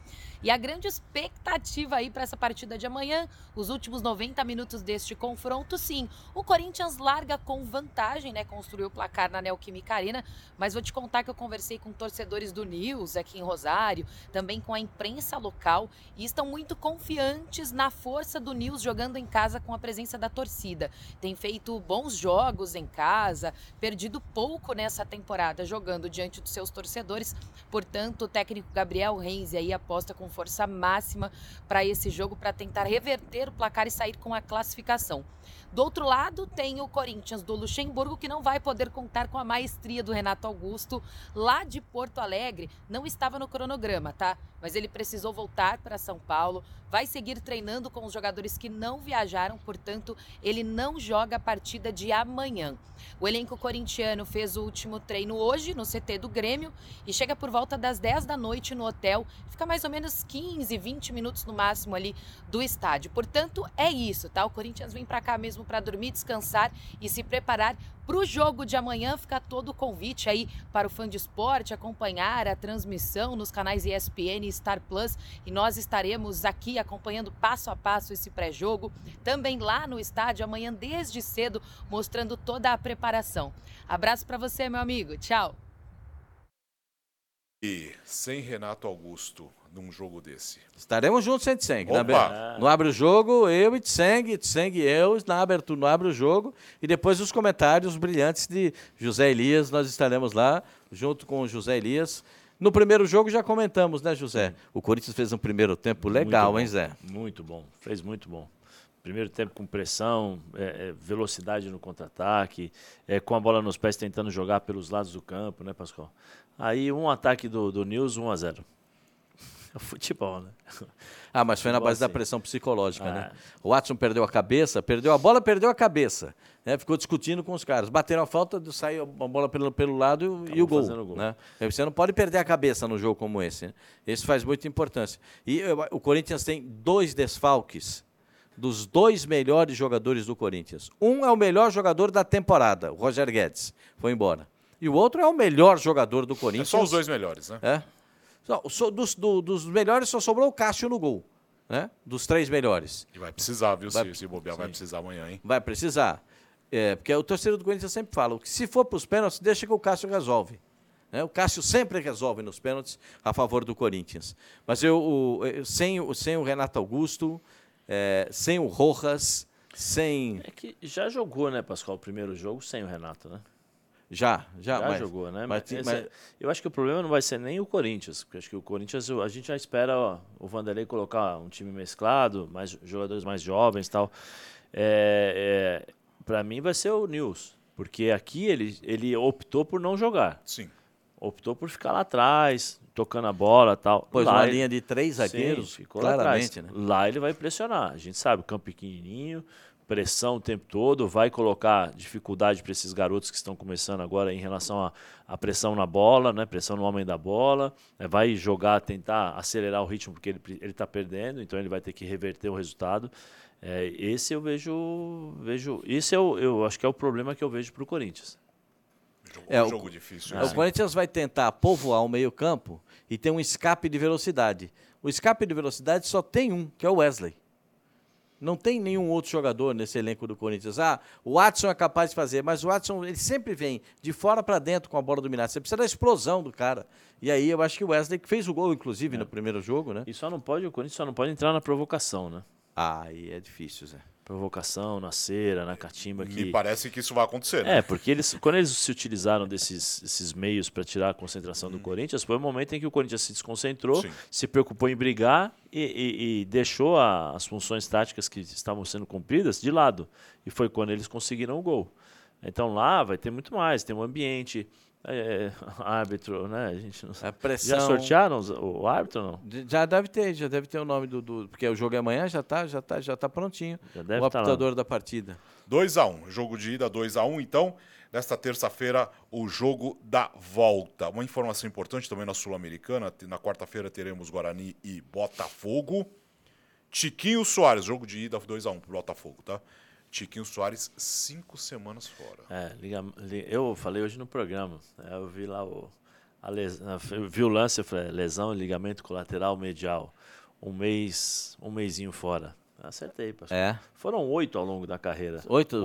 E a grande expectativa aí para essa partida de amanhã, os últimos 90 minutos deste confronto, sim. O Corinthians larga com vantagem, né? Construiu o placar na Neoquímica Arena, mas vou te contar que eu conversei com torcedores do News aqui em Rosário, também com a imprensa local, e estão muito confiantes na força do News jogando em casa com a presença da torcida. Tem feito bons jogos em casa, perdido pouco nessa temporada jogando diante dos seus torcedores. Portanto, o técnico Gabriel Renzi aí aposta com força máxima para esse jogo para tentar reverter o placar e sair com a classificação. Do outro lado, tem o Corinthians do Luxemburgo, que não vai poder contar com a maestria do Renato Augusto lá de Porto Alegre. Não estava no cronograma, tá? Mas ele precisou voltar para São Paulo, vai seguir treinando com os jogadores que não viajaram, portanto, ele não joga a partida de amanhã. O elenco corintiano fez o último treino hoje no CT do Grêmio e chega por volta das 10 da noite no hotel, fica mais ou menos 15, 20 minutos no máximo ali do estádio. Portanto, é isso, tá? O Corinthians vem para cá mesmo para dormir, descansar e se preparar para o jogo de amanhã. Fica todo o convite aí para o fã de esporte acompanhar a transmissão nos canais ESPN e Star Plus. E nós estaremos aqui acompanhando passo a passo esse pré-jogo. Também lá no estádio amanhã desde cedo, mostrando toda a preparação. Abraço para você, meu amigo. Tchau. E sem Renato Augusto num jogo desse. Estaremos juntos, sem Tseng. Opa! No Abre o Jogo, eu e Tseng, Tseng e eu, na abertura, no Abre o Jogo. E depois os comentários brilhantes de José Elias, nós estaremos lá, junto com o José Elias. No primeiro jogo já comentamos, né, José? O Corinthians fez um primeiro tempo legal, hein, Zé? Muito bom, fez muito bom. Primeiro tempo com pressão, é, é, velocidade no contra-ataque, é, com a bola nos pés tentando jogar pelos lados do campo, né, Pascoal? Aí um ataque do, do News, 1 a 0 Futebol, né? Ah, mas foi na Futebol, base da sim. pressão psicológica, Ah. né? O Watson perdeu a cabeça, perdeu a bola, perdeu a cabeça. Né? Ficou discutindo com os caras. Bateram a falta, saiu a bola pelo, pelo lado e o- e o gol. gol. Né? Você não pode perder a cabeça num jogo como esse. né? Esse faz muita importância. E eu- o Corinthians tem dois desfalques dos dois melhores jogadores do Corinthians. Um é o melhor jogador da temporada, o Roger Guedes. Foi embora. E o outro é o melhor jogador do É Corinthians. só os dois melhores, né? É. Só- dos, do- dos melhores só sobrou o Cássio no gol. Né? Dos três melhores. E vai precisar, viu? Vai- se, se bobear, vai precisar amanhã, hein? Vai precisar. É, porque o torcedor do Corinthians sempre fala que se for para os pênaltis, deixa que o Cássio resolve. né? O Cássio sempre resolve nos pênaltis a favor do Corinthians. Mas eu, o- eu- sem, o- sem o Renato Augusto, é, sem o Rojas, sem. É que já jogou, né, Pascoal, o primeiro jogo sem o Renato, né? Já, já, Já mas- jogou, né? mas Mas, mas- é- eu acho que o problema não vai ser nem o Corinthians, porque acho que o Corinthians a gente já espera ó, o Vanderlei colocar um time mesclado, mais jogadores mais jovens, e tal. É, é, para mim vai ser o News, porque aqui ele ele optou por não jogar, Sim. optou por ficar lá atrás, tocando a bola, tal. Pôs Lá uma ele- linha de três Sim, zagueiros, ficou lá atrás. claramente. Né? Lá ele vai pressionar. A gente sabe, campo pequenininho, pressão o tempo todo, vai colocar dificuldade para esses garotos que estão começando agora em relação à pressão na bola, né? pressão no homem da bola. né? Vai jogar, tentar acelerar o ritmo porque ele está perdendo, então ele vai ter que reverter o resultado. É, esse eu vejo, vejo, esse eu, eu acho que é o problema que eu vejo para o Corinthians. Jogou É, um o- jogo difícil. É, assim. O Corinthians vai tentar povoar o meio-campo e ter um escape de velocidade. O escape de velocidade só tem um, que é o Wesley. Não tem nenhum outro jogador nesse elenco do Corinthians. Ah, o Watson é capaz de fazer, mas o Watson ele sempre vem de fora para dentro com a bola dominada. Você precisa da explosão do cara. E aí eu acho que o Wesley que fez o gol, inclusive, no primeiro jogo, né? E só não pode, o Corinthians só não pode entrar na provocação, né? Ah, aí é difícil, Zé. Provocação na cera, na catimba. Que... Me parece que isso vai acontecer. Né? É, porque eles, quando eles se utilizaram desses, desses meios para tirar a concentração do Corinthians, foi o momento em que o Corinthians se desconcentrou, Sim. se preocupou em brigar e, e- e deixou a- as funções táticas que estavam sendo cumpridas de lado. E foi quando eles conseguiram o gol. Então lá vai ter muito mais, tem um ambiente, é, árbitro, né? A gente não A sabe. Já sortearam o árbitro ou não? Já deve ter, já deve ter o nome do, do- porque o jogo é amanhã, já tá, já tá, já tá prontinho. Já deve o tá apitador da partida. 2x1. Jogo de ida 2x1. Então, nesta terça-feira, o jogo da volta. Uma informação importante também na Sul-Americana: na quarta-feira teremos Guarani e Botafogo. Tiquinho Soares, jogo de ida 2x1 pro Botafogo, tá? Tiquinho Soares, cinco semanas fora. É, liga- li- eu falei hoje no programa. né, Eu vi lá o. A les, eu vi o lance, eu falei, lesão, ligamento colateral medial. Um mês, um mêsinho fora. Acertei, pastor. É. Foram oito ao longo da carreira. Oito.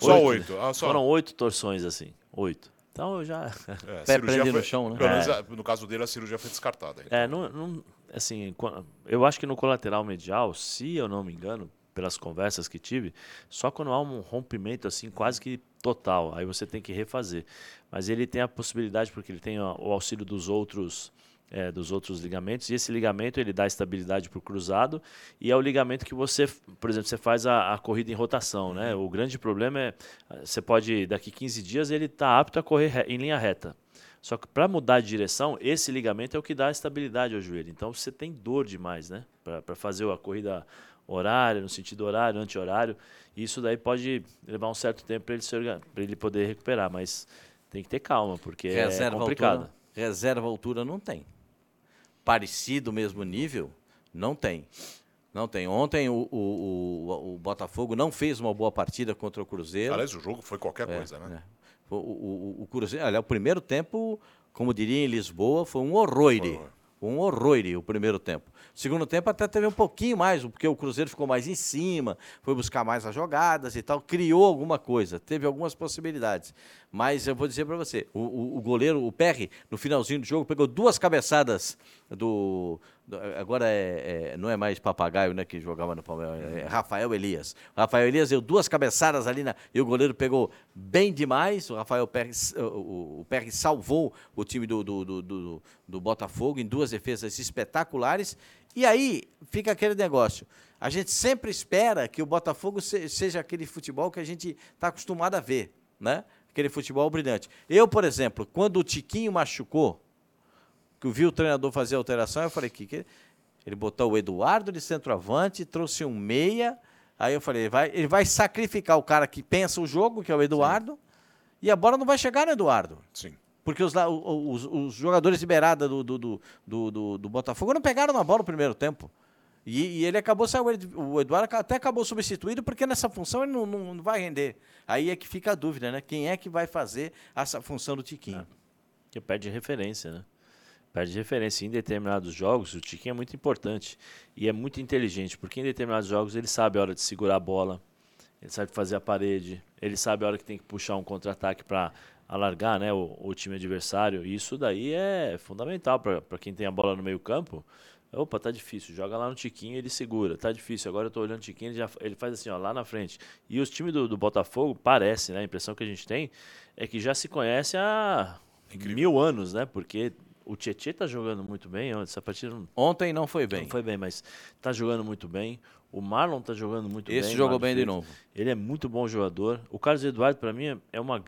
Só Oito, oito. né? Ah, só. Foram oito torções assim. Oito. Então eu já. É, Pé prende no chão, né? pelo menos, É. no caso dele, a cirurgia foi descartada. É, não, não- assim, eu acho que no colateral medial, se eu não me engano, pelas conversas que tive, só quando há um rompimento assim quase que total, aí você tem que refazer. Mas ele tem a possibilidade porque ele tem o auxílio dos outros é, dos outros ligamentos e esse ligamento ele dá estabilidade para o cruzado e é o ligamento que você, por exemplo, você faz a, a corrida em rotação, né? O grande problema é você pode daqui 15 dias ele está apto a correr re- em linha reta. Só que para mudar de direção, esse ligamento é o que dá estabilidade ao joelho. Então você tem dor demais, né? Para fazer a corrida horária, no sentido horário, anti-horário. Isso daí pode levar um certo tempo para ele, se pra ele poder recuperar. Mas tem que ter calma, porque é Reserva complicado. altura. Reserva altura não tem. Parecido mesmo nível, não tem. Não tem. Ontem o, o, o, o Botafogo não fez uma boa partida contra o Cruzeiro. Aliás, o jogo foi qualquer É, coisa, né? é. O, o, o- Cruzeiro, olha, o primeiro tempo, como diria em Lisboa, foi um horror. Horror. Um horror o primeiro tempo. Segundo tempo até teve um pouquinho mais, porque o Cruzeiro ficou mais em cima, foi buscar mais as jogadas e tal, criou alguma coisa, teve algumas possibilidades. Mas eu vou dizer para você, o, o- o goleiro, o Perry, no finalzinho do jogo, pegou duas cabeçadas do. do- agora é, é- não é mais papagaio né, que jogava no Palmeiras, é Rafael Elias. Rafael Elias deu duas cabeçadas ali na, e o goleiro pegou bem demais. O Rafael Perry, o, o- Perry salvou o time do, do, do, do- do Botafogo em duas defesas espetaculares. E aí fica aquele negócio. A gente sempre espera que o Botafogo se- seja aquele futebol que a gente está acostumado a ver, né? Aquele futebol brilhante. Eu, por exemplo, quando o Tiquinho machucou, que eu vi o treinador fazer a alteração, eu falei que, que ele botou o Eduardo de centroavante, trouxe um meia. Aí eu falei, vai, ele vai sacrificar o cara que pensa o jogo, que é o Eduardo, e a bola não vai chegar no Eduardo. Sim. Porque os, os, os jogadores de beirada do, do, do, do, do- do Botafogo não pegaram na bola no primeiro tempo. E, e ele acabou ele- o Eduardo até acabou substituído porque nessa função ele não, não, não vai render. Aí é que fica a dúvida, né? Quem é que vai fazer essa função do Tiquinho? Que perde referência, né? Perde referência. Em determinados jogos, o Tiquinho é muito importante e é muito inteligente, porque em determinados jogos ele sabe a hora de segurar a bola, ele sabe fazer a parede, ele sabe a hora que tem que puxar um contra-ataque para alargar né, o, o time adversário. E isso daí é fundamental para quem tem a bola no meio-campo. Opa, tá difícil. Joga lá no Tiquinho, ele segura. Tá difícil. Agora eu tô olhando o Tiquinho, ele, já, ele faz assim, ó, lá na frente. E os times do, do Botafogo, parece, né? A impressão que a gente tem é que já se conhece há mil anos, né? Porque o Tietchan tá jogando muito bem. Essa partida não, Ontem não foi bem. não foi bem, mas tá jogando muito bem. O Marlon tá jogando muito bem. Esse jogou bem de novo. Ele é muito bom jogador. O Carlos Eduardo, para mim, é- é uma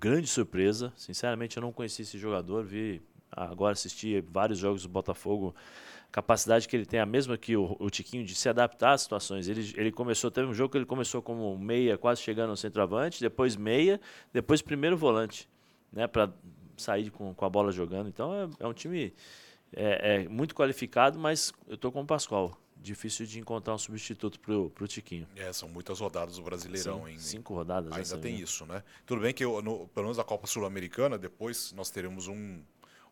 grande surpresa. Sinceramente, eu não conheci esse jogador. Vi agora assisti vários jogos do Botafogo. Capacidade que ele tem a mesma que o, o Tiquinho de se adaptar às situações. Ele, ele começou, teve um jogo que ele começou como meia, quase chegando ao centroavante, depois meia, depois primeiro volante, né, para sair com, com a bola jogando. Então é, é um time é, é muito qualificado, mas eu tô com o Pascoal. Difícil de encontrar um substituto pro, pro Tiquinho. É, são muitas rodadas do Brasileirão, Sim, hein? cinco rodadas. Ainda tem isso, né? Tudo bem que, eu, no- pelo menos a Copa Sul-Americana, depois nós teremos um,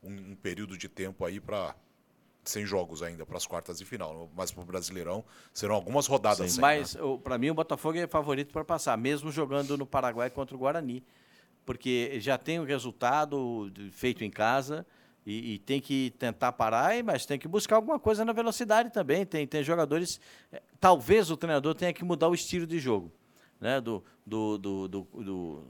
um, um período de tempo aí para sem jogos ainda para as quartas de final, mas para o Brasileirão serão algumas rodadas. sem, Mas né? para mim o Botafogo é favorito para passar, mesmo jogando no Paraguai contra o Guarani, porque já tem o resultado de- feito em casa e, e, tem que tentar parar, mas tem que buscar alguma coisa na velocidade também. Tem, tem jogadores. É, talvez o treinador tenha que mudar o estilo de jogo. Né? Do, do, do, do, do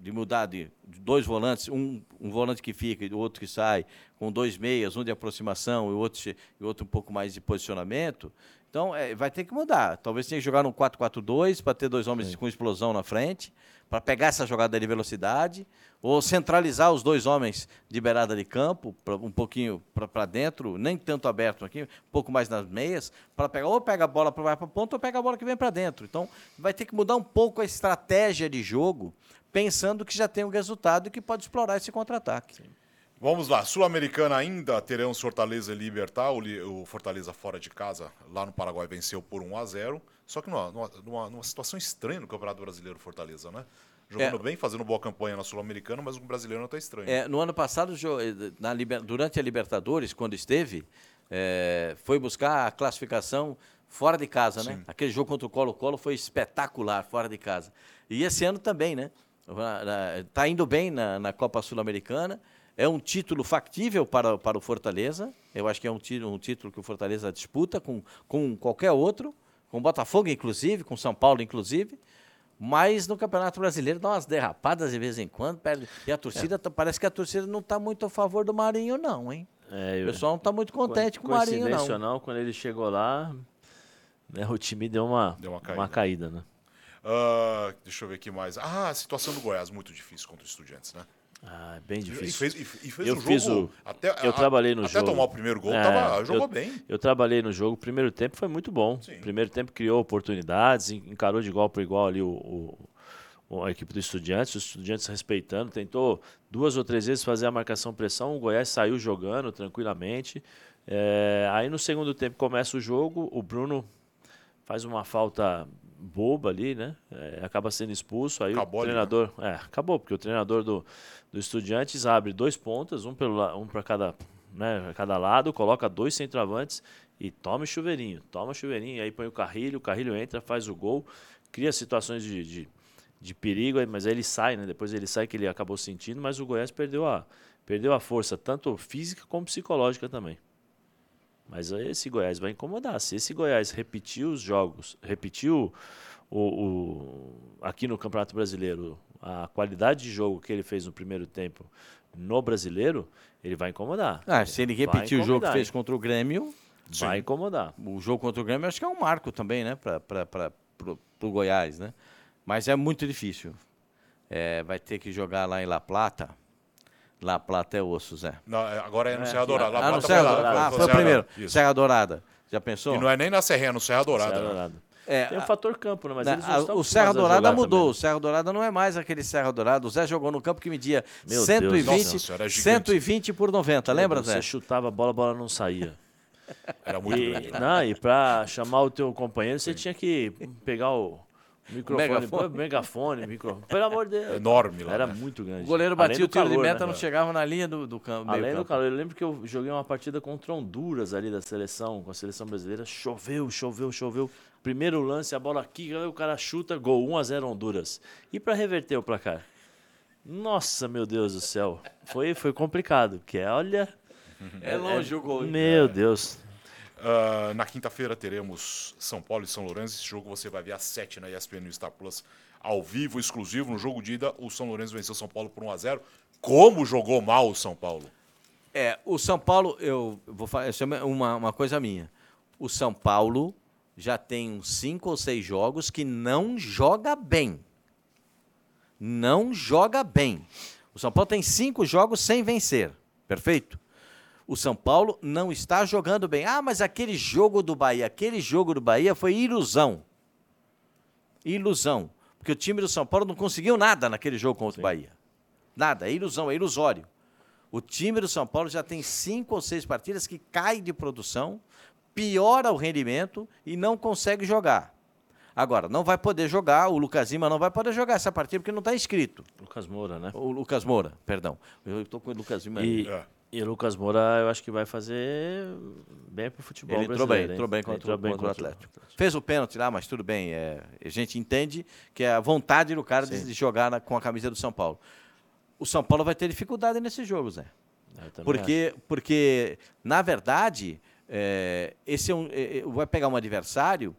de mudar de, dois volantes, um, um volante que fica e o outro que sai, com dois meias, um de aproximação e o outro, e outro um pouco mais de posicionamento. Então, é, vai ter que mudar. Talvez tenha que jogar no 4-4-2 para ter dois homens Sim. com explosão na frente, para pegar essa jogada de velocidade, ou centralizar os dois homens de beirada de campo, pra, um pouquinho para dentro, nem tanto aberto aqui, um pouco mais nas meias, para pegar ou pega a bola para para ponta ou pega a bola que vem para dentro. Então, vai ter que mudar um pouco a estratégia de jogo, pensando que já tem um resultado e que pode explorar esse contra-ataque. Vamos lá, Sul-Americana ainda teremos Fortaleza e Libertar. O, Fortaleza fora de casa, lá no Paraguai, venceu por 1 a 0 Só que numa, numa, numa situação estranha no Campeonato Brasileiro, Fortaleza, né? Jogando é. bem, fazendo boa campanha na Sul-Americana, mas o brasileiro não está estranho. É, no ano passado, na, durante a Libertadores, quando esteve, é, foi buscar a classificação fora de casa, né? Sim. né? Aquele jogo contra o Colo-Colo foi espetacular, fora de casa. E esse ano também, né? Está indo bem na, na Copa Sul-Americana. É um título factível para, para o Fortaleza. Eu acho que é um, um título que o Fortaleza disputa com, com qualquer outro, com o Botafogo, inclusive, com São Paulo, inclusive. Mas no Campeonato Brasileiro dá umas derrapadas de vez em quando. Perde. E a torcida, é. parece que a torcida não está muito a favor do Marinho, não, hein? É, eu, o pessoal não está muito contente com o Marinho, não. não. Quando ele chegou lá, né, o time deu uma, deu uma caída, uma caída né? Uh, deixa eu ver aqui mais. Ah, a situação do Goiás, muito difícil contra os estudantes, né? Ah, é bem difícil. E fez, e fez eu um fiz jogo, o, até, eu a, trabalhei no até jogo. Até tomar o primeiro gol, é, tava, jogou eu, bem. Eu trabalhei no jogo. O primeiro tempo foi muito bom. Sim. Primeiro tempo criou oportunidades, encarou de igual para igual ali o, o, a equipe do Estudiantes. Os Estudiantes respeitando, tentou duas ou três vezes fazer a marcação-pressão. O Goiás saiu jogando tranquilamente. É, aí no segundo tempo começa o jogo. O Bruno faz uma falta boba ali, né? É, acaba sendo expulso. Aí acabou o treinador. Ali, né? É, acabou, porque o treinador do, do Estudiantes abre dois pontas, um, pelo, um para cada, né, cada lado, coloca dois centroavantes e toma chuveirinho. Toma chuveirinho, aí põe o Carrilho, o Carrilho entra, faz o gol, cria situações de, de, de perigo, mas aí ele sai, né? Depois ele sai que ele acabou sentindo, mas o Goiás perdeu a, perdeu a força, tanto física como psicológica também. Mas esse Goiás vai incomodar. Se esse Goiás repetir os jogos, repetiu o, o, aqui no Campeonato Brasileiro a qualidade de jogo que ele fez no primeiro tempo no brasileiro, ele vai incomodar. Ah, se ele repetir o jogo que fez contra o Grêmio. Vai sim. incomodar. O jogo contra o Grêmio acho que é um marco também, né? Para o Goiás, né? Mas é muito difícil. É, vai ter que jogar lá em La Plata. La Plata é osso, Zé. Não, é, agora é no é. Serra Dourada. La ah, no Serra Dourada. Ah, foi o primeiro. Isso. Serra Dourada. Já pensou? E não é nem na Serrinha, é no Serra Dourada. Serra Dourada. É, Tem o um fator campo, né? Mas eles a, o Serra Dourada mudou. Também. O Serra Dourada não é mais aquele Serra Dourada. O Zé jogou no campo que media Meu 120, Deus, Nossa, 120 por 90. Lembra, Zé? Você chutava a bola, a bola não saía. Era muito e, grande. Não, e pra chamar o teu companheiro, você Sim. tinha que pegar o Microfone, megafone, megafone microfone. Pelo amor de Deus. Enorme lá. Era né? muito grande. O goleiro batia o tiro calor, de meta, né? não chegava na linha do, do campo. Além do calor, eu lembro que eu joguei uma partida contra Honduras ali da seleção, com a seleção brasileira. Choveu, choveu, choveu. Primeiro lance, a bola aqui, o cara chuta, gol, 1 a 0 Honduras. E para reverter o placar? Nossa, meu Deus do céu. Foi, foi complicado, que é, olha... É longe é, o gol. Meu Deus. Uh, na quinta-feira teremos São Paulo e São Lourenço. Esse jogo você vai ver às 7 na ESPN no Star Plus, ao vivo, exclusivo. No jogo de ida, o São Lourenço venceu o São Paulo por 1 a 0 Como jogou mal o São Paulo? É, o São Paulo, eu vou falar, é uma, uma coisa minha. O São Paulo já tem uns cinco ou seis jogos que não joga bem. Não joga bem. O São Paulo tem cinco jogos sem vencer. Perfeito? O São Paulo não está jogando bem. Ah, mas aquele jogo do Bahia, aquele jogo do Bahia foi ilusão. Ilusão. Porque o time do São Paulo não conseguiu nada naquele jogo contra Sim. o Bahia. Nada, é ilusão, é ilusório. O time do São Paulo já tem cinco ou seis partidas que cai de produção, piora o rendimento e não consegue jogar. Agora, não vai poder jogar, o Lucas Lima não vai poder jogar essa partida porque não está inscrito. Lucas Moura, né? O Lucas Moura, perdão. Eu estou com o Lucas Lima. E, é. E o Lucas Moura, eu acho que vai fazer bem pro futebol Ele entrou bem, entrou bem contra, entrou bem contra, contra o Atlético. Fez o pênalti lá, mas tudo bem. É, a gente entende que é a vontade do cara de, de, jogar na, com a camisa do São Paulo. O São Paulo vai ter dificuldade nesse jogo, Zé. Porque, porque na verdade, é, esse é um, é, é, vai pegar um adversário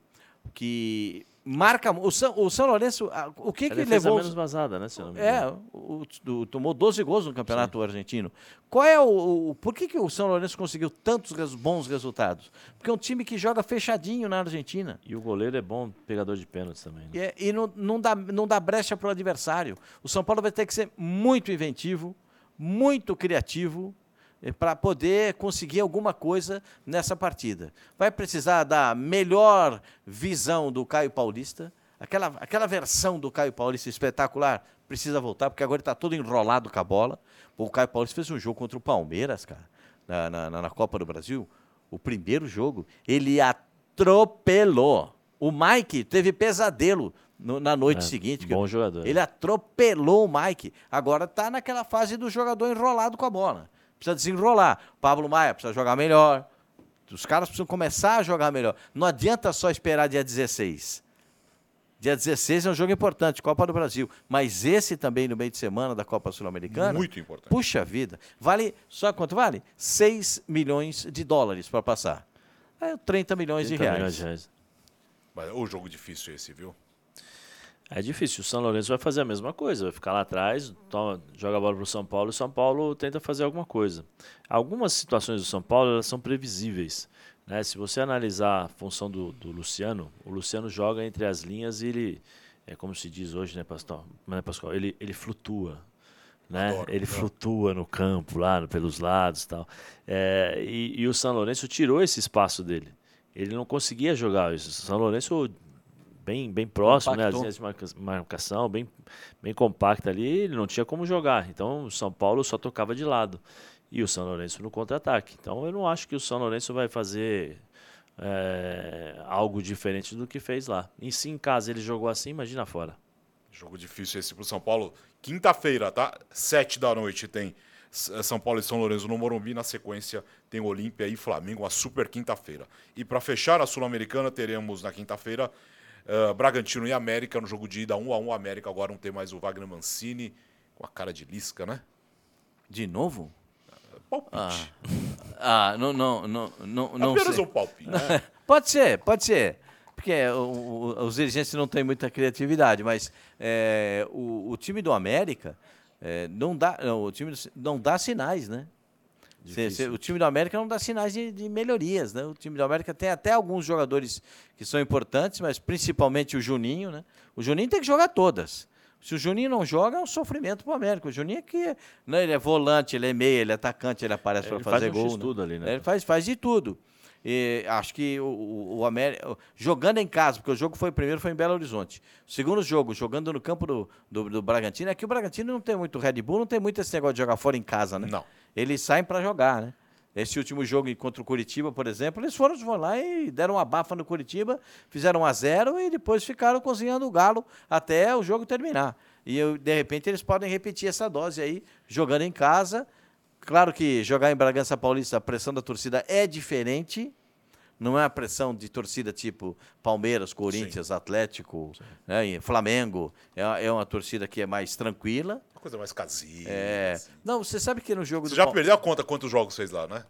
que marca. O São, o São Lourenço, o que, a que levou. menos vazada, né? Se eu não me É, o, o- tomou 12 gols no Campeonato Argentino. Qual é o, o- Por que, que o São Lourenço conseguiu tantos res- bons resultados? Porque é um time que joga fechadinho na Argentina. E o goleiro é bom pegador de pênaltis também. né? E, é- e não, não, dá, não dá brecha para o adversário. O São Paulo vai ter que ser muito inventivo, muito criativo para poder conseguir alguma coisa nessa partida. Vai precisar da melhor visão do Caio Paulista. Aquela, aquela versão do Caio Paulista espetacular precisa voltar, porque agora ele está todo enrolado com a bola. O Caio Paulista fez um jogo contra o Palmeiras, cara, na, na, na- na Copa do Brasil. O primeiro jogo, ele atropelou. O Mike teve pesadelo no- na noite É, seguinte. bom jogador. Ele atropelou o Mike. Agora está naquela fase do jogador enrolado com a bola. Precisa desenrolar. Pablo Maia precisa jogar melhor. Os caras precisam começar a jogar melhor. Não adianta só esperar dia 16. Dia 16 é um jogo importante, Copa do Brasil. Mas esse também no meio de semana da Copa Sul-Americana. Muito importante. Puxa vida. Vale. Só quanto vale? 6 milhões de dólares para passar. É 30 milhões 30 de reais. milhões de reais. Mas o jogo difícil esse, viu? É difícil. O São Lourenço vai fazer a mesma coisa. Vai ficar lá atrás, toma- joga a bola para o São Paulo e o São Paulo tenta fazer alguma coisa. Algumas situações do São Paulo elas são previsíveis. né? Se você analisar a função do, do Luciano, o Luciano joga entre as linhas e ele, é como se diz hoje, né, Pastor? Né, Pascoal? Ele, ele flutua. Né? Adoro, ele adoro. flutua no campo, lá pelos lados e tal. É, e, e o São Lourenço tirou esse espaço dele. Ele não conseguia jogar isso. O São Lourenço bem, bem próximo, né? As linhas de marca- marcação, bem, bem compacta ali, ele não tinha como jogar. Então o São Paulo só tocava de lado. E o São Lourenço no contra-ataque. Então eu não acho que o São Lourenço vai fazer é, algo diferente do que fez lá. E se em casa ele jogou assim, imagina fora. Jogo difícil esse pro São Paulo. Quinta-feira, tá? Sete da noite tem S- São Paulo e São Lourenço no Morumbi. Na sequência tem Olímpia e Flamengo, uma super quinta-feira. E para fechar a Sul-Americana, teremos na quinta-feira eh, Bragantino e América no jogo de ida 1 a 1 América agora não tem mais o Wagner Mancini com a cara de lisca, né? De novo? Palpite. Ah, não, não, não, não, não Apenas sei. um palpite. Pode ser, pode ser. Porque o- o- os dirigentes não têm muita criatividade, mas é, o, o time do América é, não dá, não, o time do- não dá sinais, né? Cê- cê- o time do América não dá sinais de, de melhorias, né? O time do América tem até alguns jogadores que são importantes, mas principalmente o Juninho, né? O Juninho tem que jogar todas. Se o Juninho não joga, é um sofrimento pro América. O Juninho é que né, ele é volante, ele é meia, ele é atacante, ele aparece para Ele fazer faz um gol. X-tudo ali, né? Ele faz, faz de tudo. E acho que o, o, o América. Jogando em casa, porque o jogo foi o primeiro, foi em Belo Horizonte. O segundo jogo, jogando no campo do, do, do Bragantino, é que o Bragantino não tem muito Red Bull, não tem muito esse negócio de jogar fora em casa, né? Não. Eles saem para jogar, né? Esse último jogo contra o Curitiba, por exemplo, eles foram, foram lá e deram uma bafa no Curitiba, fizeram 1 a 0 e depois ficaram cozinhando o galo até o jogo terminar. E eu, de repente eles podem repetir essa dose aí, jogando em casa. Claro que jogar em Bragança Paulista, a pressão da torcida é diferente. Não é a pressão de torcida tipo Palmeiras, Corinthians, Atlético, né, Flamengo. É, é uma torcida que é mais tranquila. Uma coisa mais caseira. É, assim. Não, você sabe que no jogo Você já Pal- perdeu a conta quantos jogos fez lá, né?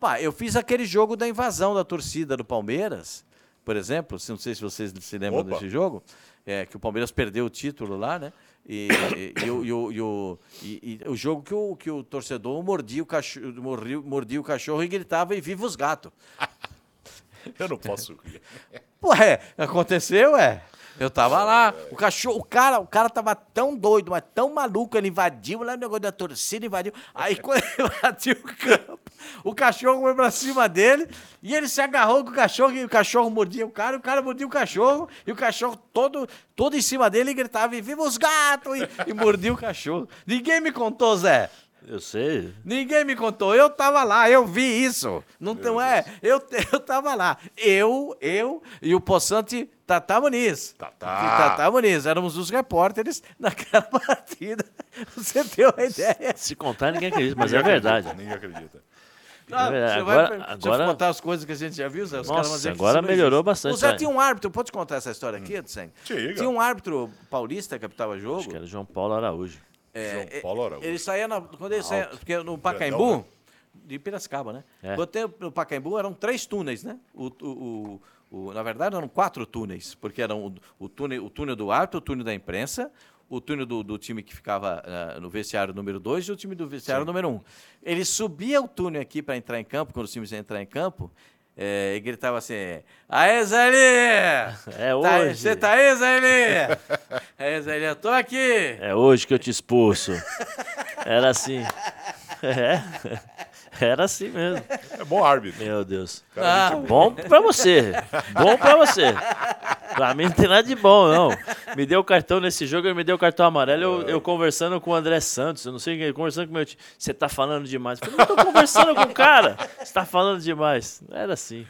Pá, eu fiz aquele jogo da invasão da torcida do Palmeiras, por exemplo. Não sei se vocês se lembram Opa. desse jogo. É, que o Palmeiras perdeu o título lá, né? E, o- e jogo que o, que o torcedor mordia o, cachorro, mordia, mordia o cachorro e gritava e viva os gatos. Eu não posso rir. Ué, aconteceu, é. Eu tava lá, o cachorro, o cara, o cara tava tão doido, mas tão maluco, ele invadiu lá o negócio da torcida, invadiu. Aí quando ele invadiu o campo, o cachorro foi pra cima dele e ele se agarrou com o cachorro e o cachorro mordia o cara, o cara mordia o cachorro e o cachorro todo, todo em cima dele gritava e viva os gatos e, e mordia o cachorro. Ninguém me contou, Zé. Eu sei. Ninguém me contou, eu tava lá, eu vi isso. Não, não é? Eu, eu tava lá. Eu, eu e o possante Tata Muniz. Tatá. E Tata Muniz, éramos os repórteres naquela partida. Você tem uma ideia? Se contar, ninguém acredita, mas é verdade. Ninguém acredita. Não, verdade. você Agora- vai, agora- contar as coisas que a gente já viu, Zé. Nossa, agora melhorou existe. bastante, O Zé tinha um árbitro, pode contar essa história aqui, Edson? Diga. Tinha um árbitro paulista que apitava Acho jogo. que era João Paulo Araújo. É, João Paulo Araújo. Ele saía na, quando ele saía, porque no Pacaembu, né? de Piracicaba, né? É. No Pacaembu eram três túneis, né? O, o, o- na verdade eram quatro túneis, porque eram o, túnel, o túnel do árbitro, o túnel da imprensa, o túnel do, do time que ficava ah, no vestiário número 2 e o time do vestiário número 1. Um. Ele subia o túnel aqui para entrar em campo, quando os times iam entrar em campo, eh, e gritava assim: Aê, Zé Eli! É Tá- hoje. Você tá aí, Zé Eli? Aê, Zé Eli, eu tô aqui! É hoje que eu te expulso. Era assim. É. Era assim mesmo. É bom árbitro. Meu Deus. Ah, Bom pra você. Bom pra você. Pra mim não tem nada de bom, não. Me deu cartão nesse jogo, ele me deu cartão amarelo. Eu, eu conversando com o André Santos, eu não sei quem, conversando com o meu time. Você tá falando demais. Eu falei, não tô conversando com o cara. Você tá falando demais. Era assim.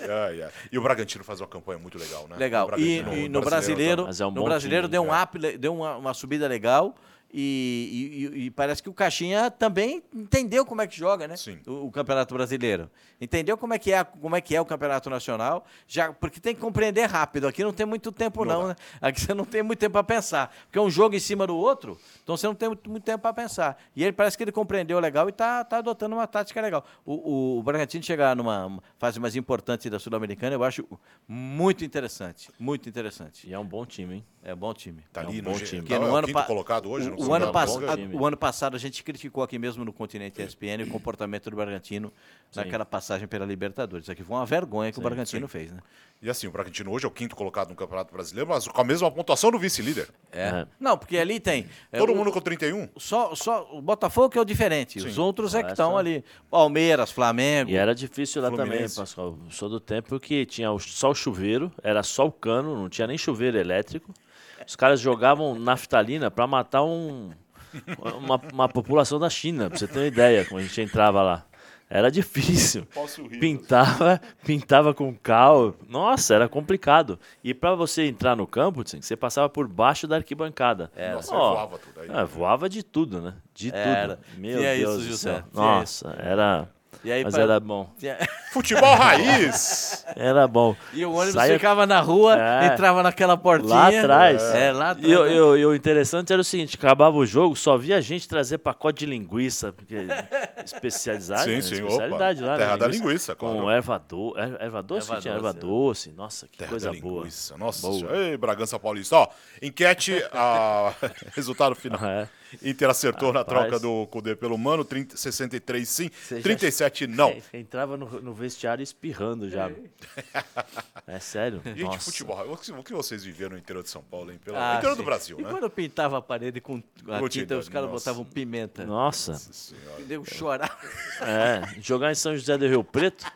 Ai, ai. E o Bragantino faz uma campanha muito legal, né? Legal. E, e no brasileiro, brasileiro é um no brasileiro time, deu, um é. up, deu uma, uma subida legal. E, e- e- parece que o Caixinha também entendeu como é que joga, né? Sim. O, o Campeonato Brasileiro. Entendeu como é que é, como é que é o Campeonato Nacional, já porque tem que compreender rápido. Aqui não tem muito tempo não, Não né? Aqui você não tem muito tempo para pensar, porque é um jogo em cima do outro, então você não tem muito, muito tempo para pensar. E ele parece que ele compreendeu legal e tá, tá adotando uma tática legal. O, o, o Bragantino chegar numa fase mais importante da Sul-Americana, eu acho muito interessante, muito interessante. E é um bom time, hein? É bom time. Tá É um ali bom no time. Porque não, no é o ano quinto pa- colocado hoje no o, o ano pass- o ano passado a gente criticou aqui mesmo no continente ESPN o comportamento do Bragantino naquela passagem pela Libertadores. Isso aqui foi uma vergonha que o Bragantino fez, né? E assim, o Bragantino hoje é o quinto colocado no Campeonato Brasileiro, mas com a mesma pontuação do vice-líder. É. É. Não, porque ali tem. é, Todo o- mundo com 31. Só, só o Botafogo que é o diferente. Os Sim. outros é que Ah, estão só. ali. Palmeiras, Flamengo. E era difícil lá também, Fluminense. Pascoal. Sou do tempo que tinha só o chuveiro, era só o cano, não tinha nem chuveiro elétrico. Os caras jogavam naftalina para matar um, uma, uma população da China, pra você ter uma ideia, quando a gente entrava lá. Era difícil. Posso rir. Pintava, pintava com cal. Nossa, era complicado. E para você entrar no campo, você passava por baixo da arquibancada. Nossa, Ó, voava tudo aí. é, voava de tudo, né? De Era. tudo. Meu Tinha Deus isso, do céu. Nossa, era. E aí, Mas pra- era bom. tinha- Futebol raiz! Era bom. E o ônibus Saía- ficava na rua, É. entrava naquela portinha. Lá atrás. É, lá atrás. E, o- e o- e o interessante era o seguinte: acabava o jogo, só via gente trazer pacote de linguiça, porque especializado, Sim, né? sim, especialidade opa. lá. Terra né? da linguiça, Com claro. erva, do, er- erva doce, Erva tinha erva doce, doce. Nossa, que Terra coisa da boa. linguiça. Nossa Boa. senhora. Ei, Bragança Paulista. Ó, enquete, a... resultado final. É. Inter acertou na Rapaz. troca do Cudê pelo Mano, 30, 63 sim, Você já- 37 não. É, Entrava no, no vestiário espirrando já. É sério? Gente, Nossa. futebol, o que- vocês viveram no interior de São Paulo, hein? Pelo Ah, interior sim. do Brasil, E né? quando pintava a parede com a Continua, tinta, os caras nossa. botavam pimenta. Nossa. E deu chorar. É, jogar em São José do Rio Preto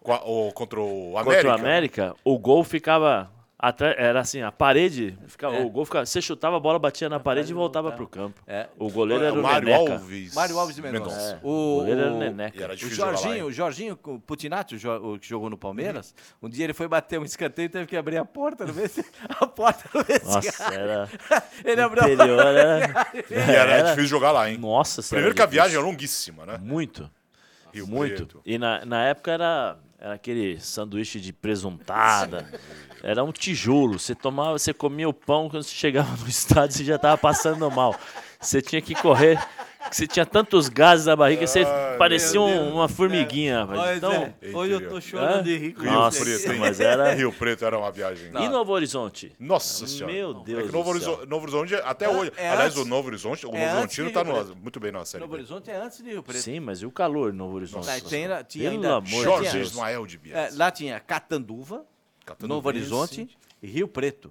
Qua- o- contra o América. contra o América, o gol ficava. Atrás- era assim, a parede. Ficava, É. O gol ficava. Você chutava, a bola batia na parede e voltava pro campo. É. O goleiro era o o Mário Neneca. Alves. Mário Alves de Mendonça. É, O, o goleiro era o o- Neneca. era O Jorginho, o Jorginho, o Putinati, o, o que jogou no Palmeiras, um dia ele foi bater um escanteio e teve que abrir a porta no vestiário. A porta do Nossa, vestiário. era. Ele abriu a Interior era. E era, difícil jogar lá, hein? Nossa, Primeiro era que a viagem é longuíssima, né? Muito. Rio Muito. Preto. E na, na época era, era aquele sanduíche de presuntada. Era um tijolo. Você tomava, você comia o pão, quando você chegava no estádio, você já estava passando mal. Você tinha que correr. Você tinha tantos gases na barriga, você Ai, parecia um- uma formiguinha. rapaz. Olha, então, Zé, hoje eu tô chorando Hã? de rir com Rio Nossa, Preto, mas era- Rio Preto era uma viagem. e Novo Horizonte? Nossa senhora. Meu Deus É que Novo, do céu. Horizonte, Novo Horizonte, até É- hoje. é aliás, antes- o Novo Horizonte, o é Novo Horizontino tá no- muito bem na série. Novo. Horizonte é antes de Rio Preto. Sim, mas e o calor em Novo Horizonte? Lá tinha, tinha Pelo ainda, amor de Jorge Deus. Ismael de é, Bias. lá tinha Catanduva, Novo Horizonte e Rio Preto.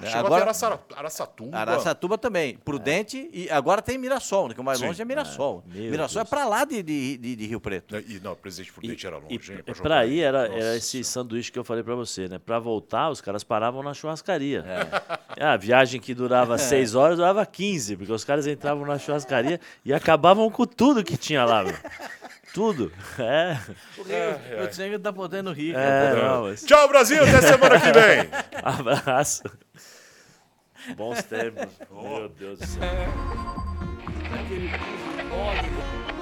né? Chegou Agora, até Araçara- Araçatuba. Araçatuba também. Prudente e agora tem Mirassol, né? Que o mais Sim. longe é Mirassol. É, Mirassol Deus. é pra lá de, de, de, de Rio Preto. E, não, Presidente Prudente era E, longe, hein? e jogar. ir era, era esse sanduíche que eu falei pra você, né? Pra voltar, os caras paravam na churrascaria. A viagem que durava seis horas durava 15, porque os caras entravam na churrascaria e acabavam com tudo que tinha lá, meu. Tudo. É. O Rio, o Tsenga tá podendo rir. É, cara. não, mas... Tchau, Brasil. Até semana que vem. Abraço. Bons tempos. Meu Deus do céu. Aquele óleo.